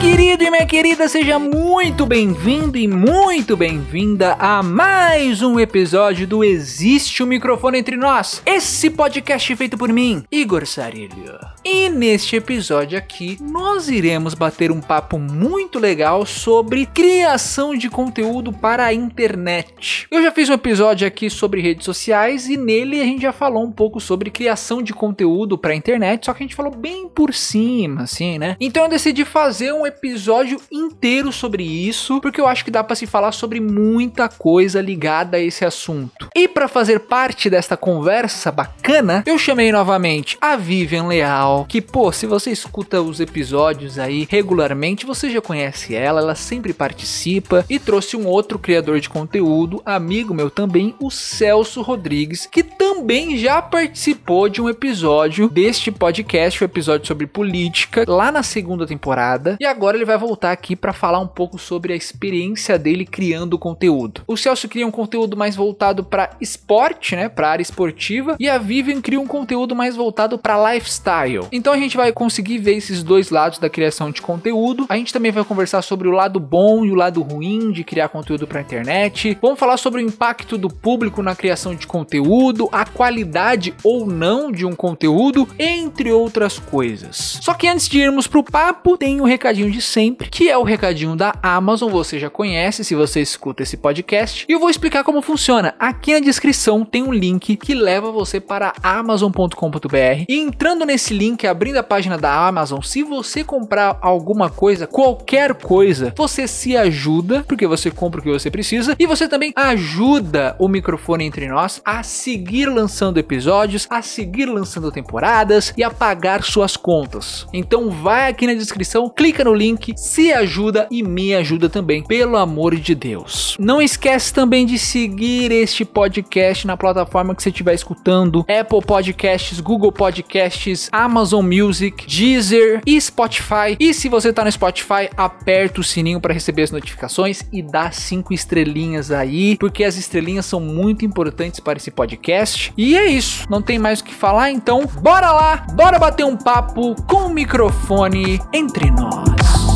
querido e minha querida, seja muito bem-vindo e muito bem-vinda a mais um episódio do Existe um Microfone Entre Nós, esse podcast feito por mim, Igor Sarilho. E neste episódio aqui, nós iremos bater um papo muito legal sobre criação de conteúdo para a internet. Eu já fiz um episódio aqui sobre redes sociais e nele a gente já falou um pouco sobre criação de conteúdo para a internet, só que a gente falou bem por cima, assim, né? Então eu decidi fazer um episódio inteiro sobre isso, porque eu acho que dá para se falar sobre muita coisa ligada a esse assunto. E para fazer parte desta conversa bacana, eu chamei novamente a Vivian Leal, que pô, se você escuta os episódios aí regularmente, você já conhece ela, ela sempre participa e trouxe um outro criador de conteúdo, amigo meu também, o Celso Rodrigues, que também já participou de um episódio deste podcast, o um episódio sobre política, lá na segunda temporada. E agora ele vai voltar aqui para falar um pouco sobre a experiência dele criando conteúdo. O Celso cria um conteúdo mais voltado para esporte, né, para área esportiva, e a Vivian cria um conteúdo mais voltado para lifestyle. Então a gente vai conseguir ver esses dois lados da criação de conteúdo. A gente também vai conversar sobre o lado bom e o lado ruim de criar conteúdo para internet. Vamos falar sobre o impacto do público na criação de conteúdo, a qualidade ou não de um conteúdo, entre outras coisas. Só que antes de irmos pro papo, tem o um recadinho de sempre, que é o recadinho da Amazon, você já conhece se você escuta esse podcast, e eu vou explicar como funciona. Aqui na descrição tem um link que leva você para amazon.com.br e entrando nesse link, abrindo a página da Amazon, se você comprar alguma coisa, qualquer coisa, você se ajuda, porque você compra o que você precisa, e você também ajuda o microfone entre nós a seguir lançando episódios, a seguir lançando temporadas e a pagar suas contas. Então vai aqui na descrição, clica no link, se ajuda e me ajuda também, pelo amor de Deus. Não esquece também de seguir este podcast na plataforma que você estiver escutando: Apple Podcasts, Google Podcasts, Amazon Music, Deezer e Spotify. E se você tá no Spotify, aperta o sininho para receber as notificações e dá cinco estrelinhas aí, porque as estrelinhas são muito importantes para esse podcast. E é isso, não tem mais o que falar, então bora lá, bora bater um papo com o microfone entre nós.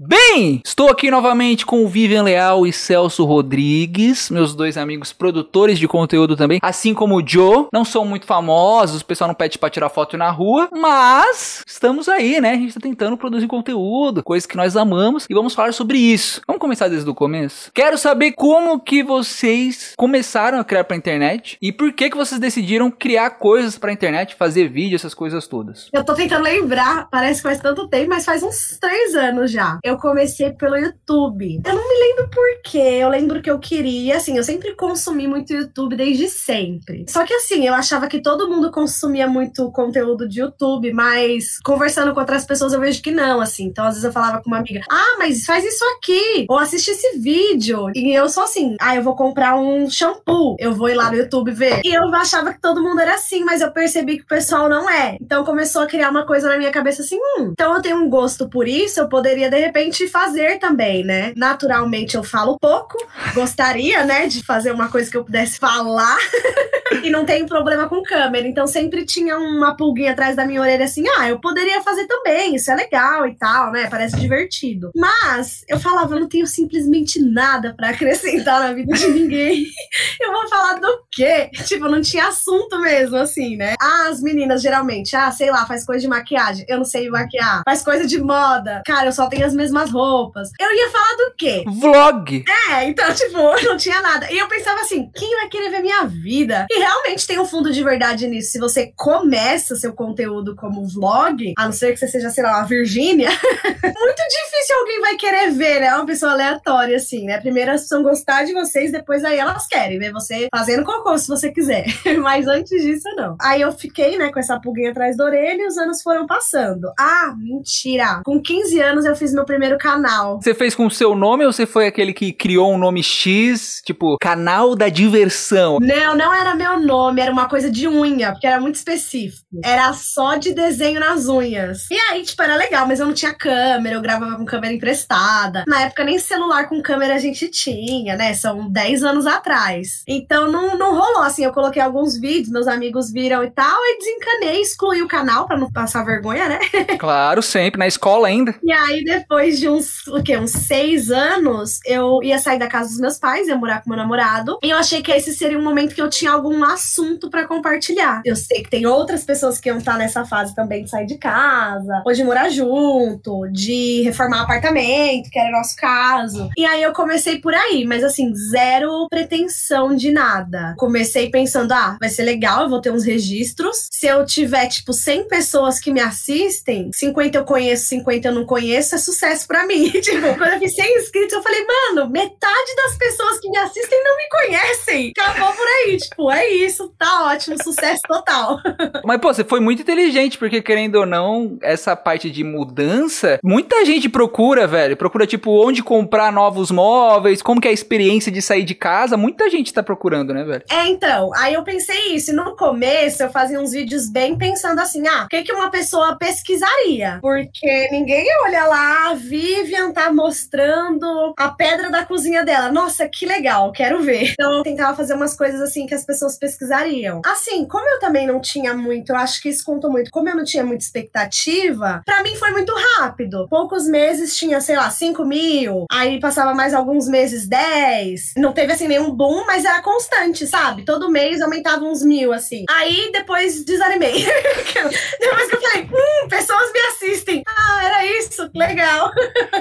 Bem, estou aqui novamente com o Vivian Leal e Celso Rodrigues, meus dois amigos produtores de conteúdo também, assim como o Joe. Não são muito famosos, o pessoal não pede para tirar foto na rua, mas estamos aí, né? A gente tá tentando produzir conteúdo, coisas que nós amamos e vamos falar sobre isso. Vamos começar desde o começo? Quero saber como que vocês começaram a criar pra internet e por que que vocês decidiram criar coisas pra internet, fazer vídeo, essas coisas todas. Eu tô tentando lembrar, parece que faz tanto tempo, mas faz uns três anos já eu comecei pelo YouTube. Eu não me lembro por quê. Eu lembro que eu queria, assim, eu sempre consumi muito YouTube desde sempre. Só que assim, eu achava que todo mundo consumia muito conteúdo de YouTube, mas conversando com outras pessoas eu vejo que não, assim. Então às vezes eu falava com uma amiga: "Ah, mas faz isso aqui", ou assiste esse vídeo. E eu sou assim: "Ah, eu vou comprar um shampoo". Eu vou ir lá no YouTube ver. E eu achava que todo mundo era assim, mas eu percebi que o pessoal não é. Então começou a criar uma coisa na minha cabeça assim: "Hum, então eu tenho um gosto por isso, eu poderia de repente repente fazer também, né? Naturalmente eu falo pouco, gostaria, né, de fazer uma coisa que eu pudesse falar e não tenho problema com câmera. Então sempre tinha uma pulguinha atrás da minha orelha assim: ah, eu poderia fazer também, isso é legal e tal, né? Parece divertido. Mas eu falava, eu não tenho simplesmente nada para acrescentar na vida de ninguém. eu vou falar do quê? Tipo, não tinha assunto mesmo, assim, né? As meninas geralmente, ah, sei lá, faz coisa de maquiagem, eu não sei maquiar. Faz coisa de moda, cara, eu só tenho as mesmas roupas. Eu ia falar do quê? Vlog! É, então, tipo, não tinha nada. E eu pensava assim, quem vai querer ver minha vida? E realmente tem um fundo de verdade nisso. Se você começa seu conteúdo como vlog, a não ser que você seja, sei lá, uma Virgínia, muito difícil alguém vai querer ver, né? Uma pessoa aleatória, assim, né? Primeiro elas precisam gostar de vocês, depois aí elas querem ver você fazendo cocô, se você quiser. Mas antes disso, não. Aí eu fiquei, né, com essa pulguinha atrás da orelha e os anos foram passando. Ah, mentira! Com 15 anos eu fiz meu primeiro primeiro canal. Você fez com o seu nome ou você foi aquele que criou um nome X, tipo, canal da diversão? Não, não era meu nome, era uma coisa de unha, porque era muito específico. Era só de desenho nas unhas. E aí, tipo, era legal, mas eu não tinha câmera, eu gravava com câmera emprestada. Na época, nem celular com câmera a gente tinha, né? São 10 anos atrás. Então não, não rolou, assim, eu coloquei alguns vídeos, meus amigos viram e tal, e desencanei, excluí o canal pra não passar vergonha, né? Claro, sempre, na escola ainda. E aí, depois de uns, o quê? Uns seis anos, eu ia sair da casa dos meus pais, ia morar com meu namorado. E eu achei que esse seria um momento que eu tinha algum assunto para compartilhar. Eu sei que tem outras pessoas que iam estar nessa fase também de sair de casa, ou de morar junto, de reformar apartamento, que era o nosso caso. E aí eu comecei por aí, mas assim, zero pretensão de nada. Comecei pensando, ah, vai ser legal, eu vou ter uns registros. Se eu tiver, tipo, 100 pessoas que me assistem, 50 eu conheço, 50 eu não conheço, é sucesso para mim. tipo, quando eu fiz 100 inscritos, eu falei, mano, metade das pessoas que me assistem não me conhecem. Acabou por aí, tipo, é isso, tá ótimo, sucesso total. Mas, pô, você foi muito inteligente, porque querendo ou não, essa parte de mudança, muita gente procura, velho. Procura, tipo, onde comprar novos móveis, como que é a experiência de sair de casa. Muita gente tá procurando, né, velho? É, então, aí eu pensei isso. No começo, eu fazia uns vídeos bem pensando assim, ah, o que, que uma pessoa pesquisaria? Porque ninguém ia olhar lá, Vivian tá mostrando a pedra da cozinha dela. Nossa, que legal, quero ver. Então, eu tentava fazer umas coisas assim que as pessoas pesquisariam. Assim, como eu também não tinha muito, eu acho que isso contou muito, como eu não tinha muita expectativa, para mim foi muito rápido. Poucos meses tinha, sei lá, 5 mil, aí passava mais alguns meses 10. Não teve assim nenhum boom, mas era constante, sabe? Todo mês aumentava uns mil, assim. Aí depois desanimei. depois que eu falei, hum, pessoas me assistem. Ah, era isso, legal.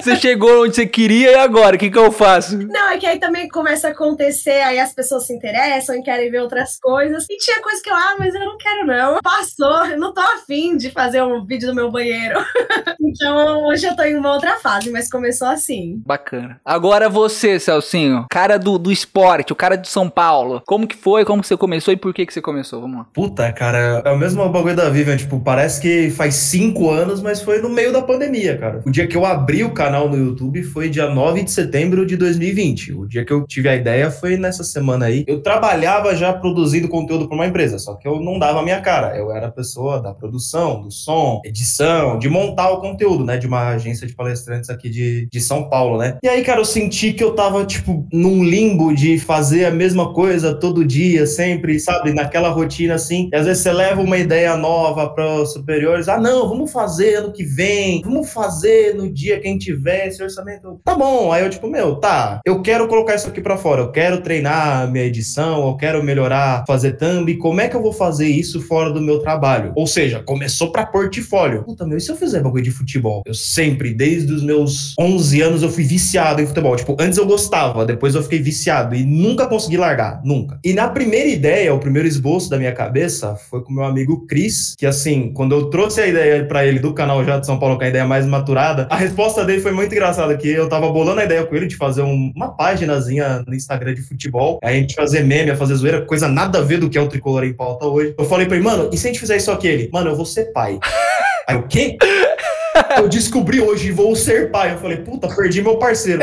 Você chegou onde você queria e agora? O que, que eu faço? Não, é que aí também começa a acontecer, aí as pessoas se interessam e querem ver outras coisas. E tinha coisa que eu, ah, mas eu não quero não. Passou, eu não tô afim de fazer um vídeo do meu banheiro. então hoje eu tô em uma outra fase, mas começou assim. Bacana. Agora você, Celcinho, cara do, do esporte, o cara de São Paulo. Como que foi? Como que você começou e por que que você começou? Vamos lá. Puta, cara, é o mesmo bagulho da Vivian, tipo, parece que faz cinco anos, mas foi no meio da pandemia, cara. O dia que eu abri o canal no YouTube foi dia 9 de setembro de 2020. O dia que eu tive a ideia foi nessa semana aí. Eu trabalhava já produzindo conteúdo para uma empresa, só que eu não dava a minha cara. Eu era a pessoa da produção, do som, edição, de montar o conteúdo, né? De uma agência de palestrantes aqui de, de São Paulo, né? E aí, cara, eu senti que eu tava, tipo, num limbo de fazer a mesma coisa todo dia, sempre, sabe? Naquela rotina assim. E às vezes você leva uma ideia nova para os superiores. Ah, não, vamos fazer ano que vem, vamos fazer no dia que a gente esse orçamento. Tá bom. Aí eu, tipo, meu, tá, eu quero colocar isso aqui para fora, eu quero treinar minha edição, eu quero melhorar, fazer thumb. Como é que eu vou fazer isso fora do meu trabalho? Ou seja, começou para portfólio. Puta, meu, e se eu fizer bagulho de futebol? Eu sempre, desde os meus 11 anos, eu fui viciado em futebol. Tipo, antes eu gostava, depois eu fiquei viciado e nunca consegui largar, nunca. E na primeira ideia, o primeiro esboço da minha cabeça foi com meu amigo Cris, que assim, quando eu trouxe a ideia para ele do canal já de São Paulo, com a ideia mais maturada, a resposta dele foi muito engraçada, que eu tava bolando a ideia com ele de fazer um, uma páginazinha no Instagram de futebol, a gente fazer meme, fazer zoeira, coisa nada a ver do que é o Tricolor em pauta hoje. Eu falei pra ele, mano, e se a gente fizer isso aqui? Ele, mano, eu vou ser pai. Aí o quê? Eu descobri hoje, vou ser pai. Eu falei, puta, perdi meu parceiro.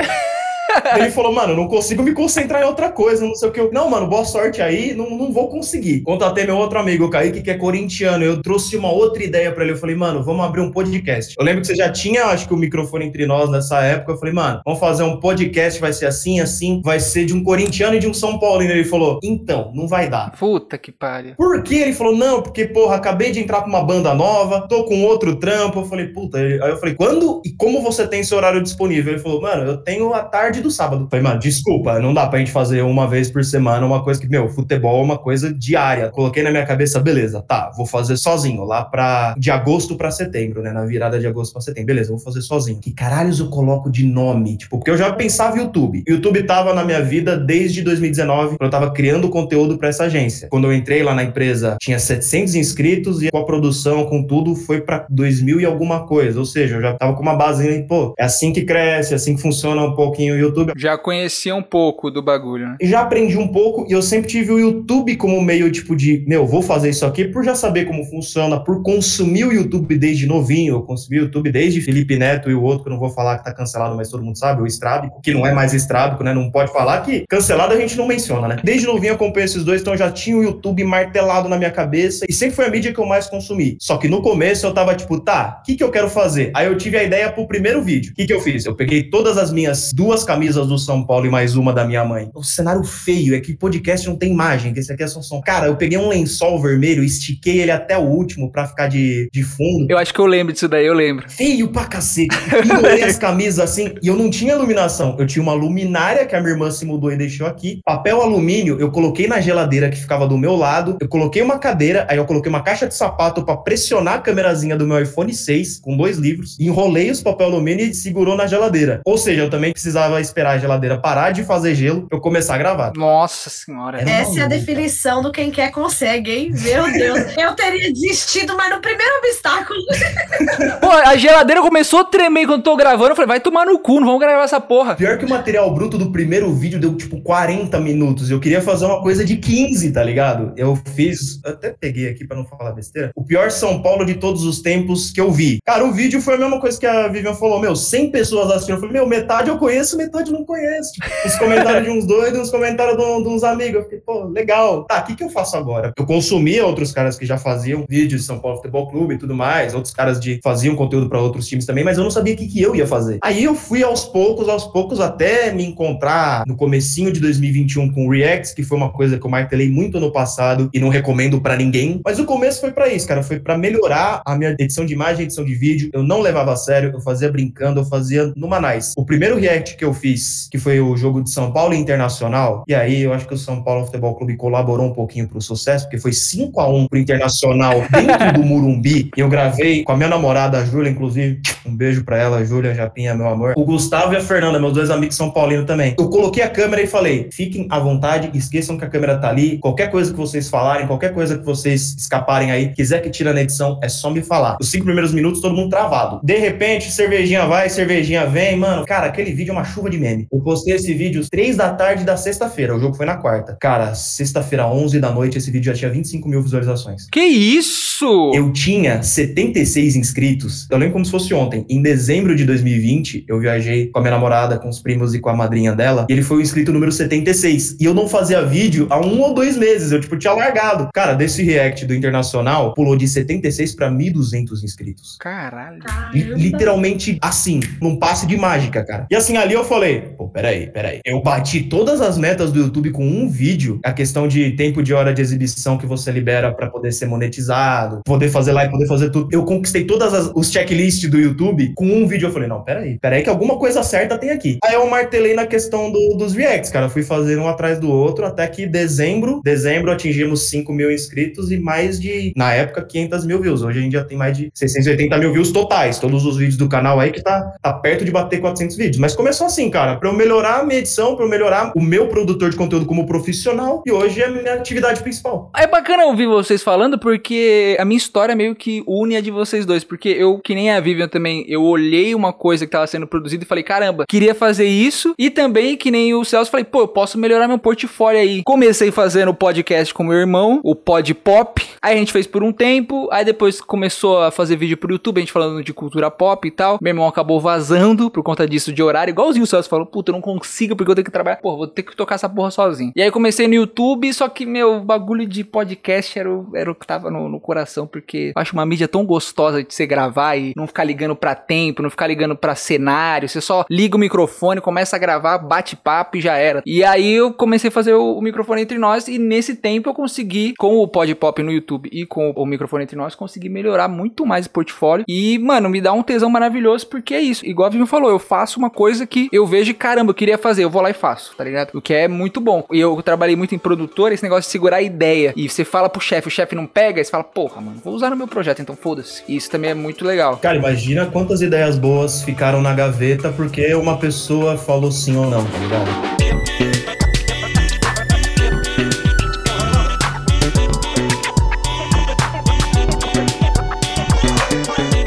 Ele falou, mano, não consigo me concentrar em outra coisa, não sei o que. Eu, não, mano, boa sorte aí, não, não vou conseguir. Contatei meu outro amigo, o Kaique, que é corintiano. Eu trouxe uma outra ideia para ele. Eu falei, mano, vamos abrir um podcast. Eu lembro que você já tinha, acho que, o microfone entre nós nessa época. Eu falei, mano, vamos fazer um podcast, vai ser assim, assim, vai ser de um corintiano e de um São Paulo. E ele falou, então, não vai dar. Puta que pariu. Por que? Ele falou, não, porque, porra, acabei de entrar com uma banda nova, tô com outro trampo. Eu falei, puta. Aí eu falei, quando e como você tem seu horário disponível? Ele falou, mano, eu tenho a tarde do sábado. Falei, mano, desculpa, não dá pra gente fazer uma vez por semana uma coisa que, meu, futebol é uma coisa diária. Coloquei na minha cabeça, beleza, tá, vou fazer sozinho, lá pra, de agosto pra setembro, né, na virada de agosto pra setembro. Beleza, vou fazer sozinho. Que caralhos eu coloco de nome? Tipo, porque eu já pensava YouTube. YouTube tava na minha vida desde 2019, quando eu tava criando conteúdo pra essa agência. Quando eu entrei lá na empresa, tinha 700 inscritos e com a produção, com tudo, foi pra 2000 e alguma coisa. Ou seja, eu já tava com uma base, pô, é assim que cresce, é assim que funciona um pouquinho o YouTube YouTube. Já conhecia um pouco do bagulho, né? E já aprendi um pouco e eu sempre tive o YouTube como meio tipo de, meu, vou fazer isso aqui por já saber como funciona, por consumir o YouTube desde novinho. Eu consumi o YouTube desde Felipe Neto e o outro, que eu não vou falar que tá cancelado, mas todo mundo sabe, o Estrábico, que não é mais Estrábico, né? Não pode falar que cancelado a gente não menciona, né? Desde novinho eu acompanho esses dois, então eu já tinha o YouTube martelado na minha cabeça e sempre foi a mídia que eu mais consumi. Só que no começo eu tava tipo, tá, o que, que eu quero fazer? Aí eu tive a ideia pro primeiro vídeo. O que, que eu fiz? Eu peguei todas as minhas duas camisas do São Paulo e mais uma da minha mãe. O cenário feio é que podcast não tem imagem, que esse aqui é só som. Cara, eu peguei um lençol vermelho, estiquei ele até o último pra ficar de, de fundo. Eu acho que eu lembro disso daí, eu lembro. Feio pra cacete. Pendurei as camisas assim e eu não tinha iluminação. Eu tinha uma luminária que a minha irmã se mudou e deixou aqui. Papel alumínio, eu coloquei na geladeira que ficava do meu lado. Eu coloquei uma cadeira, aí eu coloquei uma caixa de sapato pra pressionar a câmerazinha do meu iPhone 6 com dois livros. Enrolei os papel alumínio e segurou na geladeira. Ou seja, eu também precisava esperar a geladeira parar de fazer gelo pra eu começar a gravar. Nossa senhora. Era Essa é a definição do quem quer consegue, hein? Meu Deus. Eu teria desistido, mas no primeiro obstáculo. Pô, a geladeira começou a tremer quando eu tô gravando. Eu falei, vai tomar no cu, não vamos gravar essa porra. Pior que o material bruto do primeiro vídeo deu tipo 40 minutos. Eu queria fazer uma coisa de 15, tá ligado? Eu fiz. eu até peguei aqui pra não falar besteira. O pior São Paulo de todos os tempos que eu vi. Cara, o vídeo foi a mesma coisa que a Vivian falou. Meu, 100 pessoas assistindo. Eu falei, meu, metade eu conheço, metade eu não conheço. Tipo, os comentários de uns doidos, uns comentários de, de uns amigos. Eu fiquei, pô, legal. Tá, o que, que eu faço agora? Eu consumia outros caras que já faziam vídeos de São Paulo Futebol Clube e tudo mais. Outros caras de faziam conteúdo pra outros times também, mas eu não sabia o que, que eu ia fazer. Aí eu fui aos poucos, aos poucos, até me encontrar no comecinho de 2021 com o Reacts, que foi uma coisa que eu martelei muito no passado e não recomendo pra ninguém. Mas o começo foi pra isso, cara. Foi pra melhorar a minha edição de imagem, edição de vídeo. Eu não levava a sério, eu fazia brincando, eu fazia numa nice. O primeiro React que eu fiz, que foi o jogo de São Paulo Internacional, e aí eu acho que o São Paulo Futebol Clube colaborou um pouquinho pro sucesso, porque foi 5 a 1 pro Internacional dentro do Murumbi. E eu gravei com a minha namorada, a Júlia, inclusive. Um beijo pra ela, Júlia, Japinha, meu amor. O Gustavo e a Fernanda, meus dois amigos são paulinos também. Eu coloquei a câmera e falei: fiquem à vontade, esqueçam que a câmera tá ali. Qualquer coisa que vocês falarem, qualquer coisa que vocês escaparem aí, quiser que tire na edição, é só me falar. Os cinco primeiros minutos, todo mundo travado. De repente, cervejinha vai, cervejinha vem, mano. Cara, aquele vídeo é uma chuva de meme. Eu postei esse vídeo às três da tarde da sexta-feira. O jogo foi na quarta. Cara, sexta-feira, 11 da noite, esse vídeo já tinha 25 mil visualizações. Que isso? Eu tinha 76 inscritos. Eu lembro como se fosse ontem. Em dezembro de 2020, eu viajei com a minha namorada, com os primos e com a madrinha dela. E ele foi o inscrito número 76. E eu não fazia vídeo há um ou dois meses. Eu, tipo, tinha largado. Cara, desse react do Internacional, pulou de 76 pra 1.200 inscritos. Caralho. Li- Literalmente assim, num passe de mágica, cara. E assim, ali eu falei, pô, peraí, peraí. Eu bati todas as metas do YouTube com um vídeo. A questão de tempo de hora de exibição que você libera pra poder ser monetizado, poder fazer live, poder fazer tudo. Eu conquistei todas as, os checklists do YouTube com um vídeo. Eu falei, não, peraí, peraí que alguma coisa certa tem aqui. Aí eu martelei na questão do- dos reacts, cara. Fui fazendo um atrás do outro até que dezembro, dezembro atingimos 5 mil inscritos e mais de, na época, 500 mil views. Hoje a gente já tem mais de 680 mil views totais. Todos os vídeos do canal aí que tá, tá perto de bater 400 vídeos. Mas começou assim, cara, pra eu melhorar a minha edição, pra eu melhorar o meu produtor de conteúdo como profissional e hoje é a minha atividade principal. É bacana ouvir vocês falando, porque a minha história meio que une a de vocês dois. Porque eu, que nem a Vivian também, eu olhei uma coisa que tava sendo produzida e falei, caramba, queria fazer isso. E também, que nem o Celso, falei, pô, eu posso melhorar meu portfólio aí. Comecei fazendo podcast com meu irmão, o Pod Pop. Aí a gente fez por um tempo, aí depois começou a fazer vídeo pro YouTube, a gente falando de cultura pop e tal. Meu irmão acabou vazando por conta disso de horário, igualzinho o Celso falou, puta, eu não consigo porque eu tenho que trabalhar. Pô, vou ter que tocar essa porra sozinho. E aí comecei no YouTube, só que meu bagulho de podcast era o, era o que tava no, no coração, porque eu acho uma mídia tão gostosa de você gravar e não ficar ligando pra tempo, não ficar ligando pra cenário. Você só liga o microfone, começa a gravar, bate papo e já era. E aí eu comecei a fazer o, o microfone entre nós e nesse tempo eu consegui, com o Pod Pop no YouTube e com o, microfone entre nós, consegui melhorar muito mais o portfólio. E, mano, me dá um tesão maravilhoso porque é isso. Igual a Vivian falou, eu faço uma coisa que eu vejo e caramba, eu queria fazer, eu vou lá e faço, tá ligado? O que é muito bom. E eu trabalhei muito em produtor, esse negócio de segurar a ideia. E você fala pro chefe, o chefe não pega, aí você fala, porra, mano, vou usar no meu projeto, então foda-se. E isso também é muito legal. Cara, imagina quantas ideias boas ficaram na gaveta porque uma pessoa falou sim ou não, tá ligado?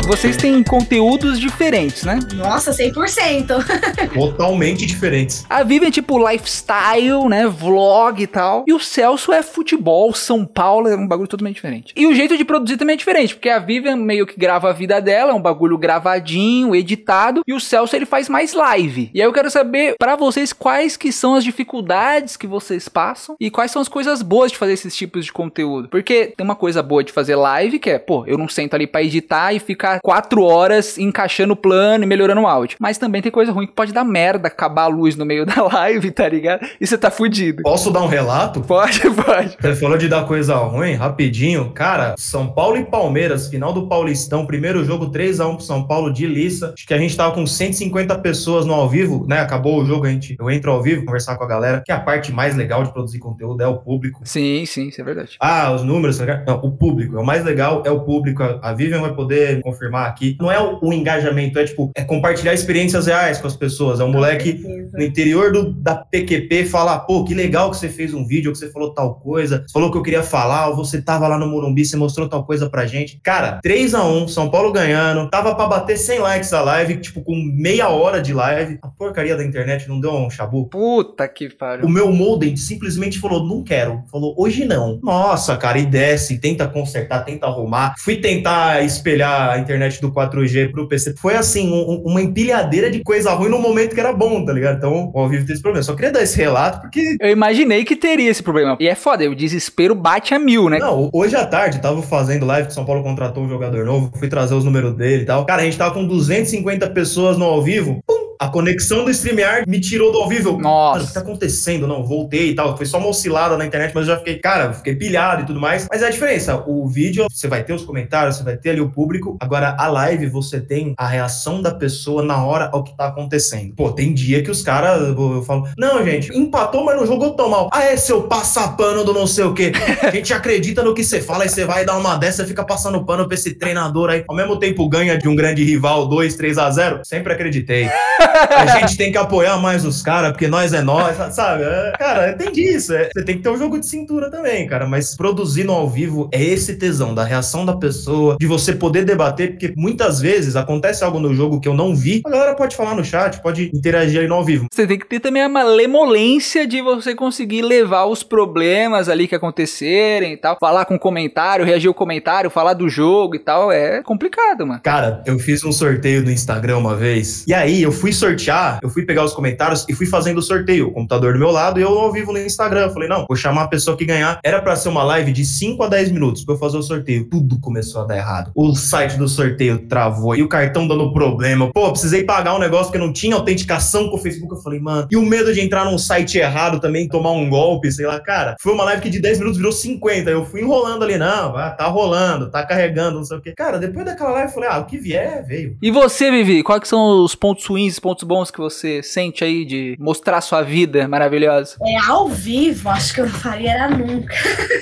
Vocês têm conteúdos diferentes, né? Nossa, 100%. Totalmente diferentes. A Vivian é tipo lifestyle, né? Vlog e tal. E o Celso é futebol, São Paulo, é um bagulho totalmente diferente. E o jeito de produzir também é diferente, porque a Vivian meio que grava a vida dela, é um bagulho gravadinho, editado, e o Celso ele faz mais live. E aí eu quero saber para vocês quais que são as dificuldades que vocês passam e quais são as coisas boas de fazer esses tipos de conteúdo. Porque tem uma coisa boa de fazer live, que é, pô, eu não sento ali para editar e ficar quatro horas encaixando o plano e melhorando o áudio. Mas também tem coisa ruim que pode dar merda, acabar a luz no meio da live, tá ligado? E você tá fudido. Posso dar um relato? Pode, pode. Você falou de dar coisa ruim, rapidinho. Cara, São Paulo e Palmeiras, final do Paulistão, primeiro jogo 3 a 1 pro São Paulo de Lissa. Acho que a gente tava com 150 pessoas no ao vivo, né? Acabou o jogo, a gente, eu entro ao vivo, conversar com a galera, que a parte mais legal de produzir conteúdo é o público. Sim, sim, isso é verdade. Ah, os números, não, o público. É o mais legal é o público. A Vivian vai poder confirmar aqui. Não é o, o engajamento, é tipo, é compartilhar experiências reais com as pessoas. É um moleque no interior do, da PQP falar, pô, que legal que você fez um vídeo, que você falou tal coisa, você falou que eu queria falar, ou você tava lá no Morumbi, você mostrou tal coisa pra gente. Cara, 3 a 1 São Paulo ganhando, tava pra bater 100 likes a live, tipo, com meia hora de live. A porcaria da internet não deu um chabu. Puta que pariu. O meu modem simplesmente falou, não quero. Falou, hoje não. Nossa, cara, e desce, tenta consertar, tenta arrumar. Fui tentar espelhar a internet do 4G pro PC. Foi assim, um, uma empilhadeira de coisa ruim no momento que era bom, tá ligado? Então, o ao vivo tem esse problema. Só queria dar esse relato porque. Eu imaginei que teria esse problema. E é foda, o desespero bate a mil, né? Não, hoje à tarde, tava fazendo live que São Paulo contratou um jogador novo, fui trazer os números dele e tal. Cara, a gente tava com 250 pessoas no ao vivo. Pum! A conexão do StreamYard me tirou do ao vivo. Nossa. o que tá acontecendo? Não, voltei e tal. Foi só uma oscilada na internet, mas eu já fiquei, cara, fiquei pilhado e tudo mais. Mas é a diferença. O vídeo, você vai ter os comentários, você vai ter ali o público. Agora, a live, você tem a reação da pessoa na hora ao que tá acontecendo. Pô, tem dia que os caras, eu falo, não, gente, empatou, mas não jogou tão mal. Ah, é seu passapano do não sei o quê. A gente acredita no que você fala e você vai dar uma dessa, fica passando pano pra esse treinador aí. Ao mesmo tempo ganha de um grande rival 2, 3 a 0 Sempre acreditei. A gente tem que apoiar mais os caras, porque nós é nós, sabe? É, cara, tem disso. É, você tem que ter um jogo de cintura também, cara. Mas produzir no ao vivo é esse tesão da reação da pessoa, de você poder debater, porque muitas vezes acontece algo no jogo que eu não vi, a galera pode falar no chat, pode interagir aí no ao vivo. Você tem que ter também a malemolência de você conseguir levar os problemas ali que acontecerem e tal, falar com comentário, reagir ao comentário, falar do jogo e tal. É complicado, mano. Cara, eu fiz um sorteio no Instagram uma vez, e aí eu fui sortear, eu fui pegar os comentários e fui fazendo o sorteio. O computador do meu lado e eu ao vivo no Instagram. Falei, não, vou chamar a pessoa que ganhar. Era pra ser uma live de 5 a 10 minutos pra eu fazer o sorteio. Tudo começou a dar errado. O site do sorteio travou e o cartão dando problema. Pô, precisei pagar um negócio que não tinha autenticação com o Facebook. Eu falei, mano, e o medo de entrar num site errado também, tomar um golpe, sei lá, cara. Foi uma live que de 10 minutos virou 50. Eu fui enrolando ali, não, tá rolando, tá carregando, não sei o quê. Cara, depois daquela live eu falei, ah, o que vier, veio. E você, Vivi, quais são os pontos ruins, pontos bons que você sente aí de mostrar sua vida maravilhosa? É, ao vivo, acho que eu não faria era nunca.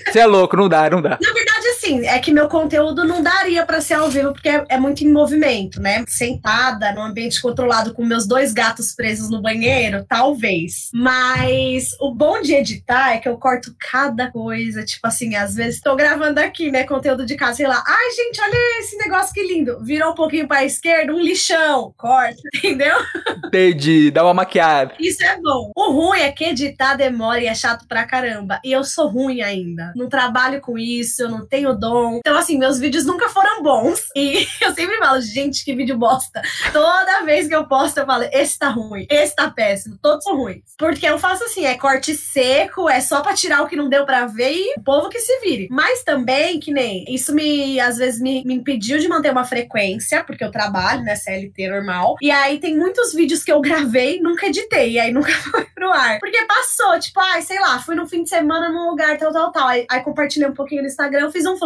Você é louco, não dá, não dá. Verdade, assim, é que meu conteúdo não daria pra ser ao vivo, porque é, é muito em movimento, né? Sentada, num ambiente controlado com meus dois gatos presos no banheiro, talvez. Mas o bom de editar é que eu corto cada coisa. Tipo assim, às vezes tô gravando aqui, né? Conteúdo de casa, sei lá. Ai, gente, olha esse negócio que lindo. Virou um pouquinho pra esquerda, um lixão. Corta, entendeu? Entendi, dá uma maquiada. Isso é bom. O ruim é que editar demora e é chato pra caramba. E eu sou ruim ainda. Não trabalho com isso, eu não tenho dom. Então, assim, meus vídeos nunca foram bons. E eu sempre falo, gente, que vídeo bosta. Toda vez que eu posto, eu falo, esse tá ruim, esse tá péssimo, todos são ruins. Porque eu faço assim, é corte seco, é só pra tirar o que não deu pra ver e o povo que se vire. Mas também, que nem, isso me, às vezes, me, me impediu de manter uma frequência, porque eu trabalho, né, CLT normal. E aí tem muitos vídeos que eu gravei, nunca editei, e aí nunca foi pro ar. Porque passou, tipo, ai, sei lá, fui no fim de semana num lugar tal, tal, tal. Aí, aí compartilhei um pouquinho no Instagram, fiz um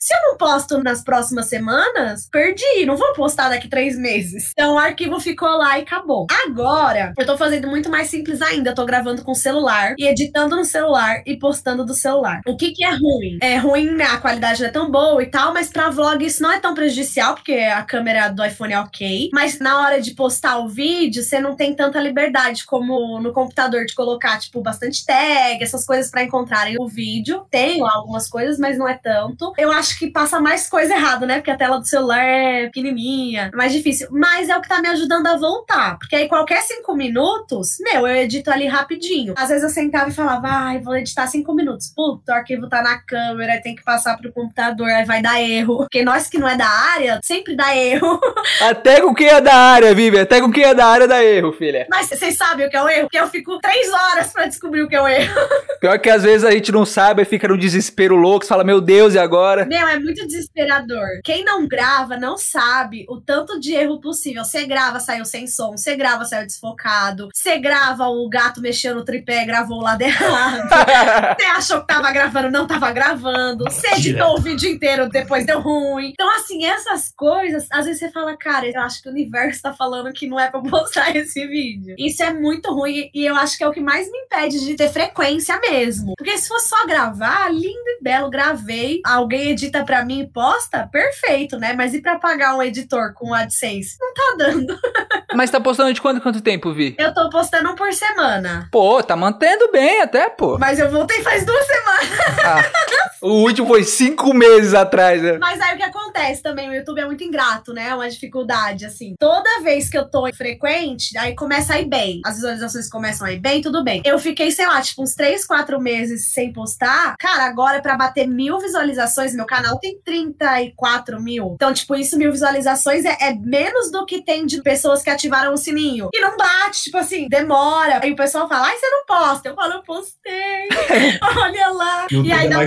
Se eu não posto nas próximas semanas, perdi, não vou postar daqui três meses. Então o arquivo ficou lá e acabou. Agora, eu tô fazendo muito mais simples ainda. Eu tô gravando com celular e editando no celular e postando do celular. O que que é ruim? É ruim, né? A qualidade não é tão boa e tal, mas pra vlog isso não é tão prejudicial, porque a câmera do iPhone é ok. Mas na hora de postar o vídeo, você não tem tanta liberdade como no computador de colocar, tipo, bastante tag, essas coisas pra encontrarem o vídeo. Tenho algumas coisas, mas não é tanto. Eu acho que passa mais coisa errada, né? Porque a tela do celular é pequenininha, é mais difícil. Mas é o que tá me ajudando a voltar. Porque aí qualquer cinco minutos, meu, eu edito ali rapidinho. Às vezes eu sentava e falava, ai, vou editar cinco minutos. Puta, o arquivo tá na câmera, tem que passar pro computador, aí vai dar erro. Porque nós que não é da área, sempre dá erro. Até com quem é da área, Vivi. Até com quem é da área dá erro, filha. Mas vocês sabem o que é o erro? Porque eu fico três horas pra descobrir o que é o erro. Pior que às vezes a gente não sabe e fica no desespero louco, você fala, meu Deus, e agora? Meu, é muito desesperador. Quem não grava não sabe o tanto de erro possível. Você grava, saiu sem som. Você grava, saiu desfocado. Você grava, o gato mexeu no tripé, gravou o lado errado. Você achou que tava gravando, não tava gravando. Você editou o vídeo inteiro, depois deu ruim. Então, assim, essas coisas, às vezes você fala, cara, eu acho que o universo tá falando que não é pra postar esse vídeo. Isso é muito ruim e eu acho que é o que mais me impede de ter frequência mesmo. Porque se fosse só gravar, lindo e belo, gravei, alguém edita pra mim e posta, perfeito, né? Mas e pra pagar um editor com AdSense? Não tá dando. Mas tá postando de quanto quanto tempo, Vi? Eu tô postando um por semana. Pô, tá mantendo bem até, pô. Mas eu voltei faz duas semanas. Ah, o último foi cinco meses atrás, né? Mas aí o que acontece também, o YouTube é muito ingrato, né? É uma dificuldade, assim. Toda vez que eu tô frequente, aí começa a ir bem. As visualizações começam a ir bem, tudo bem. Eu fiquei, sei lá, tipo, uns 3, 4 meses sem postar. Cara, agora pra bater mil visualizações, meu canal tem 34 mil. Então, tipo, isso, mil visualizações é, é menos do que tem de pessoas que ativaram o sininho. E não bate, tipo assim, demora. Aí o pessoal fala, ai, você não posta. Eu falo, eu postei. Olha lá. YouTube e aí é dá um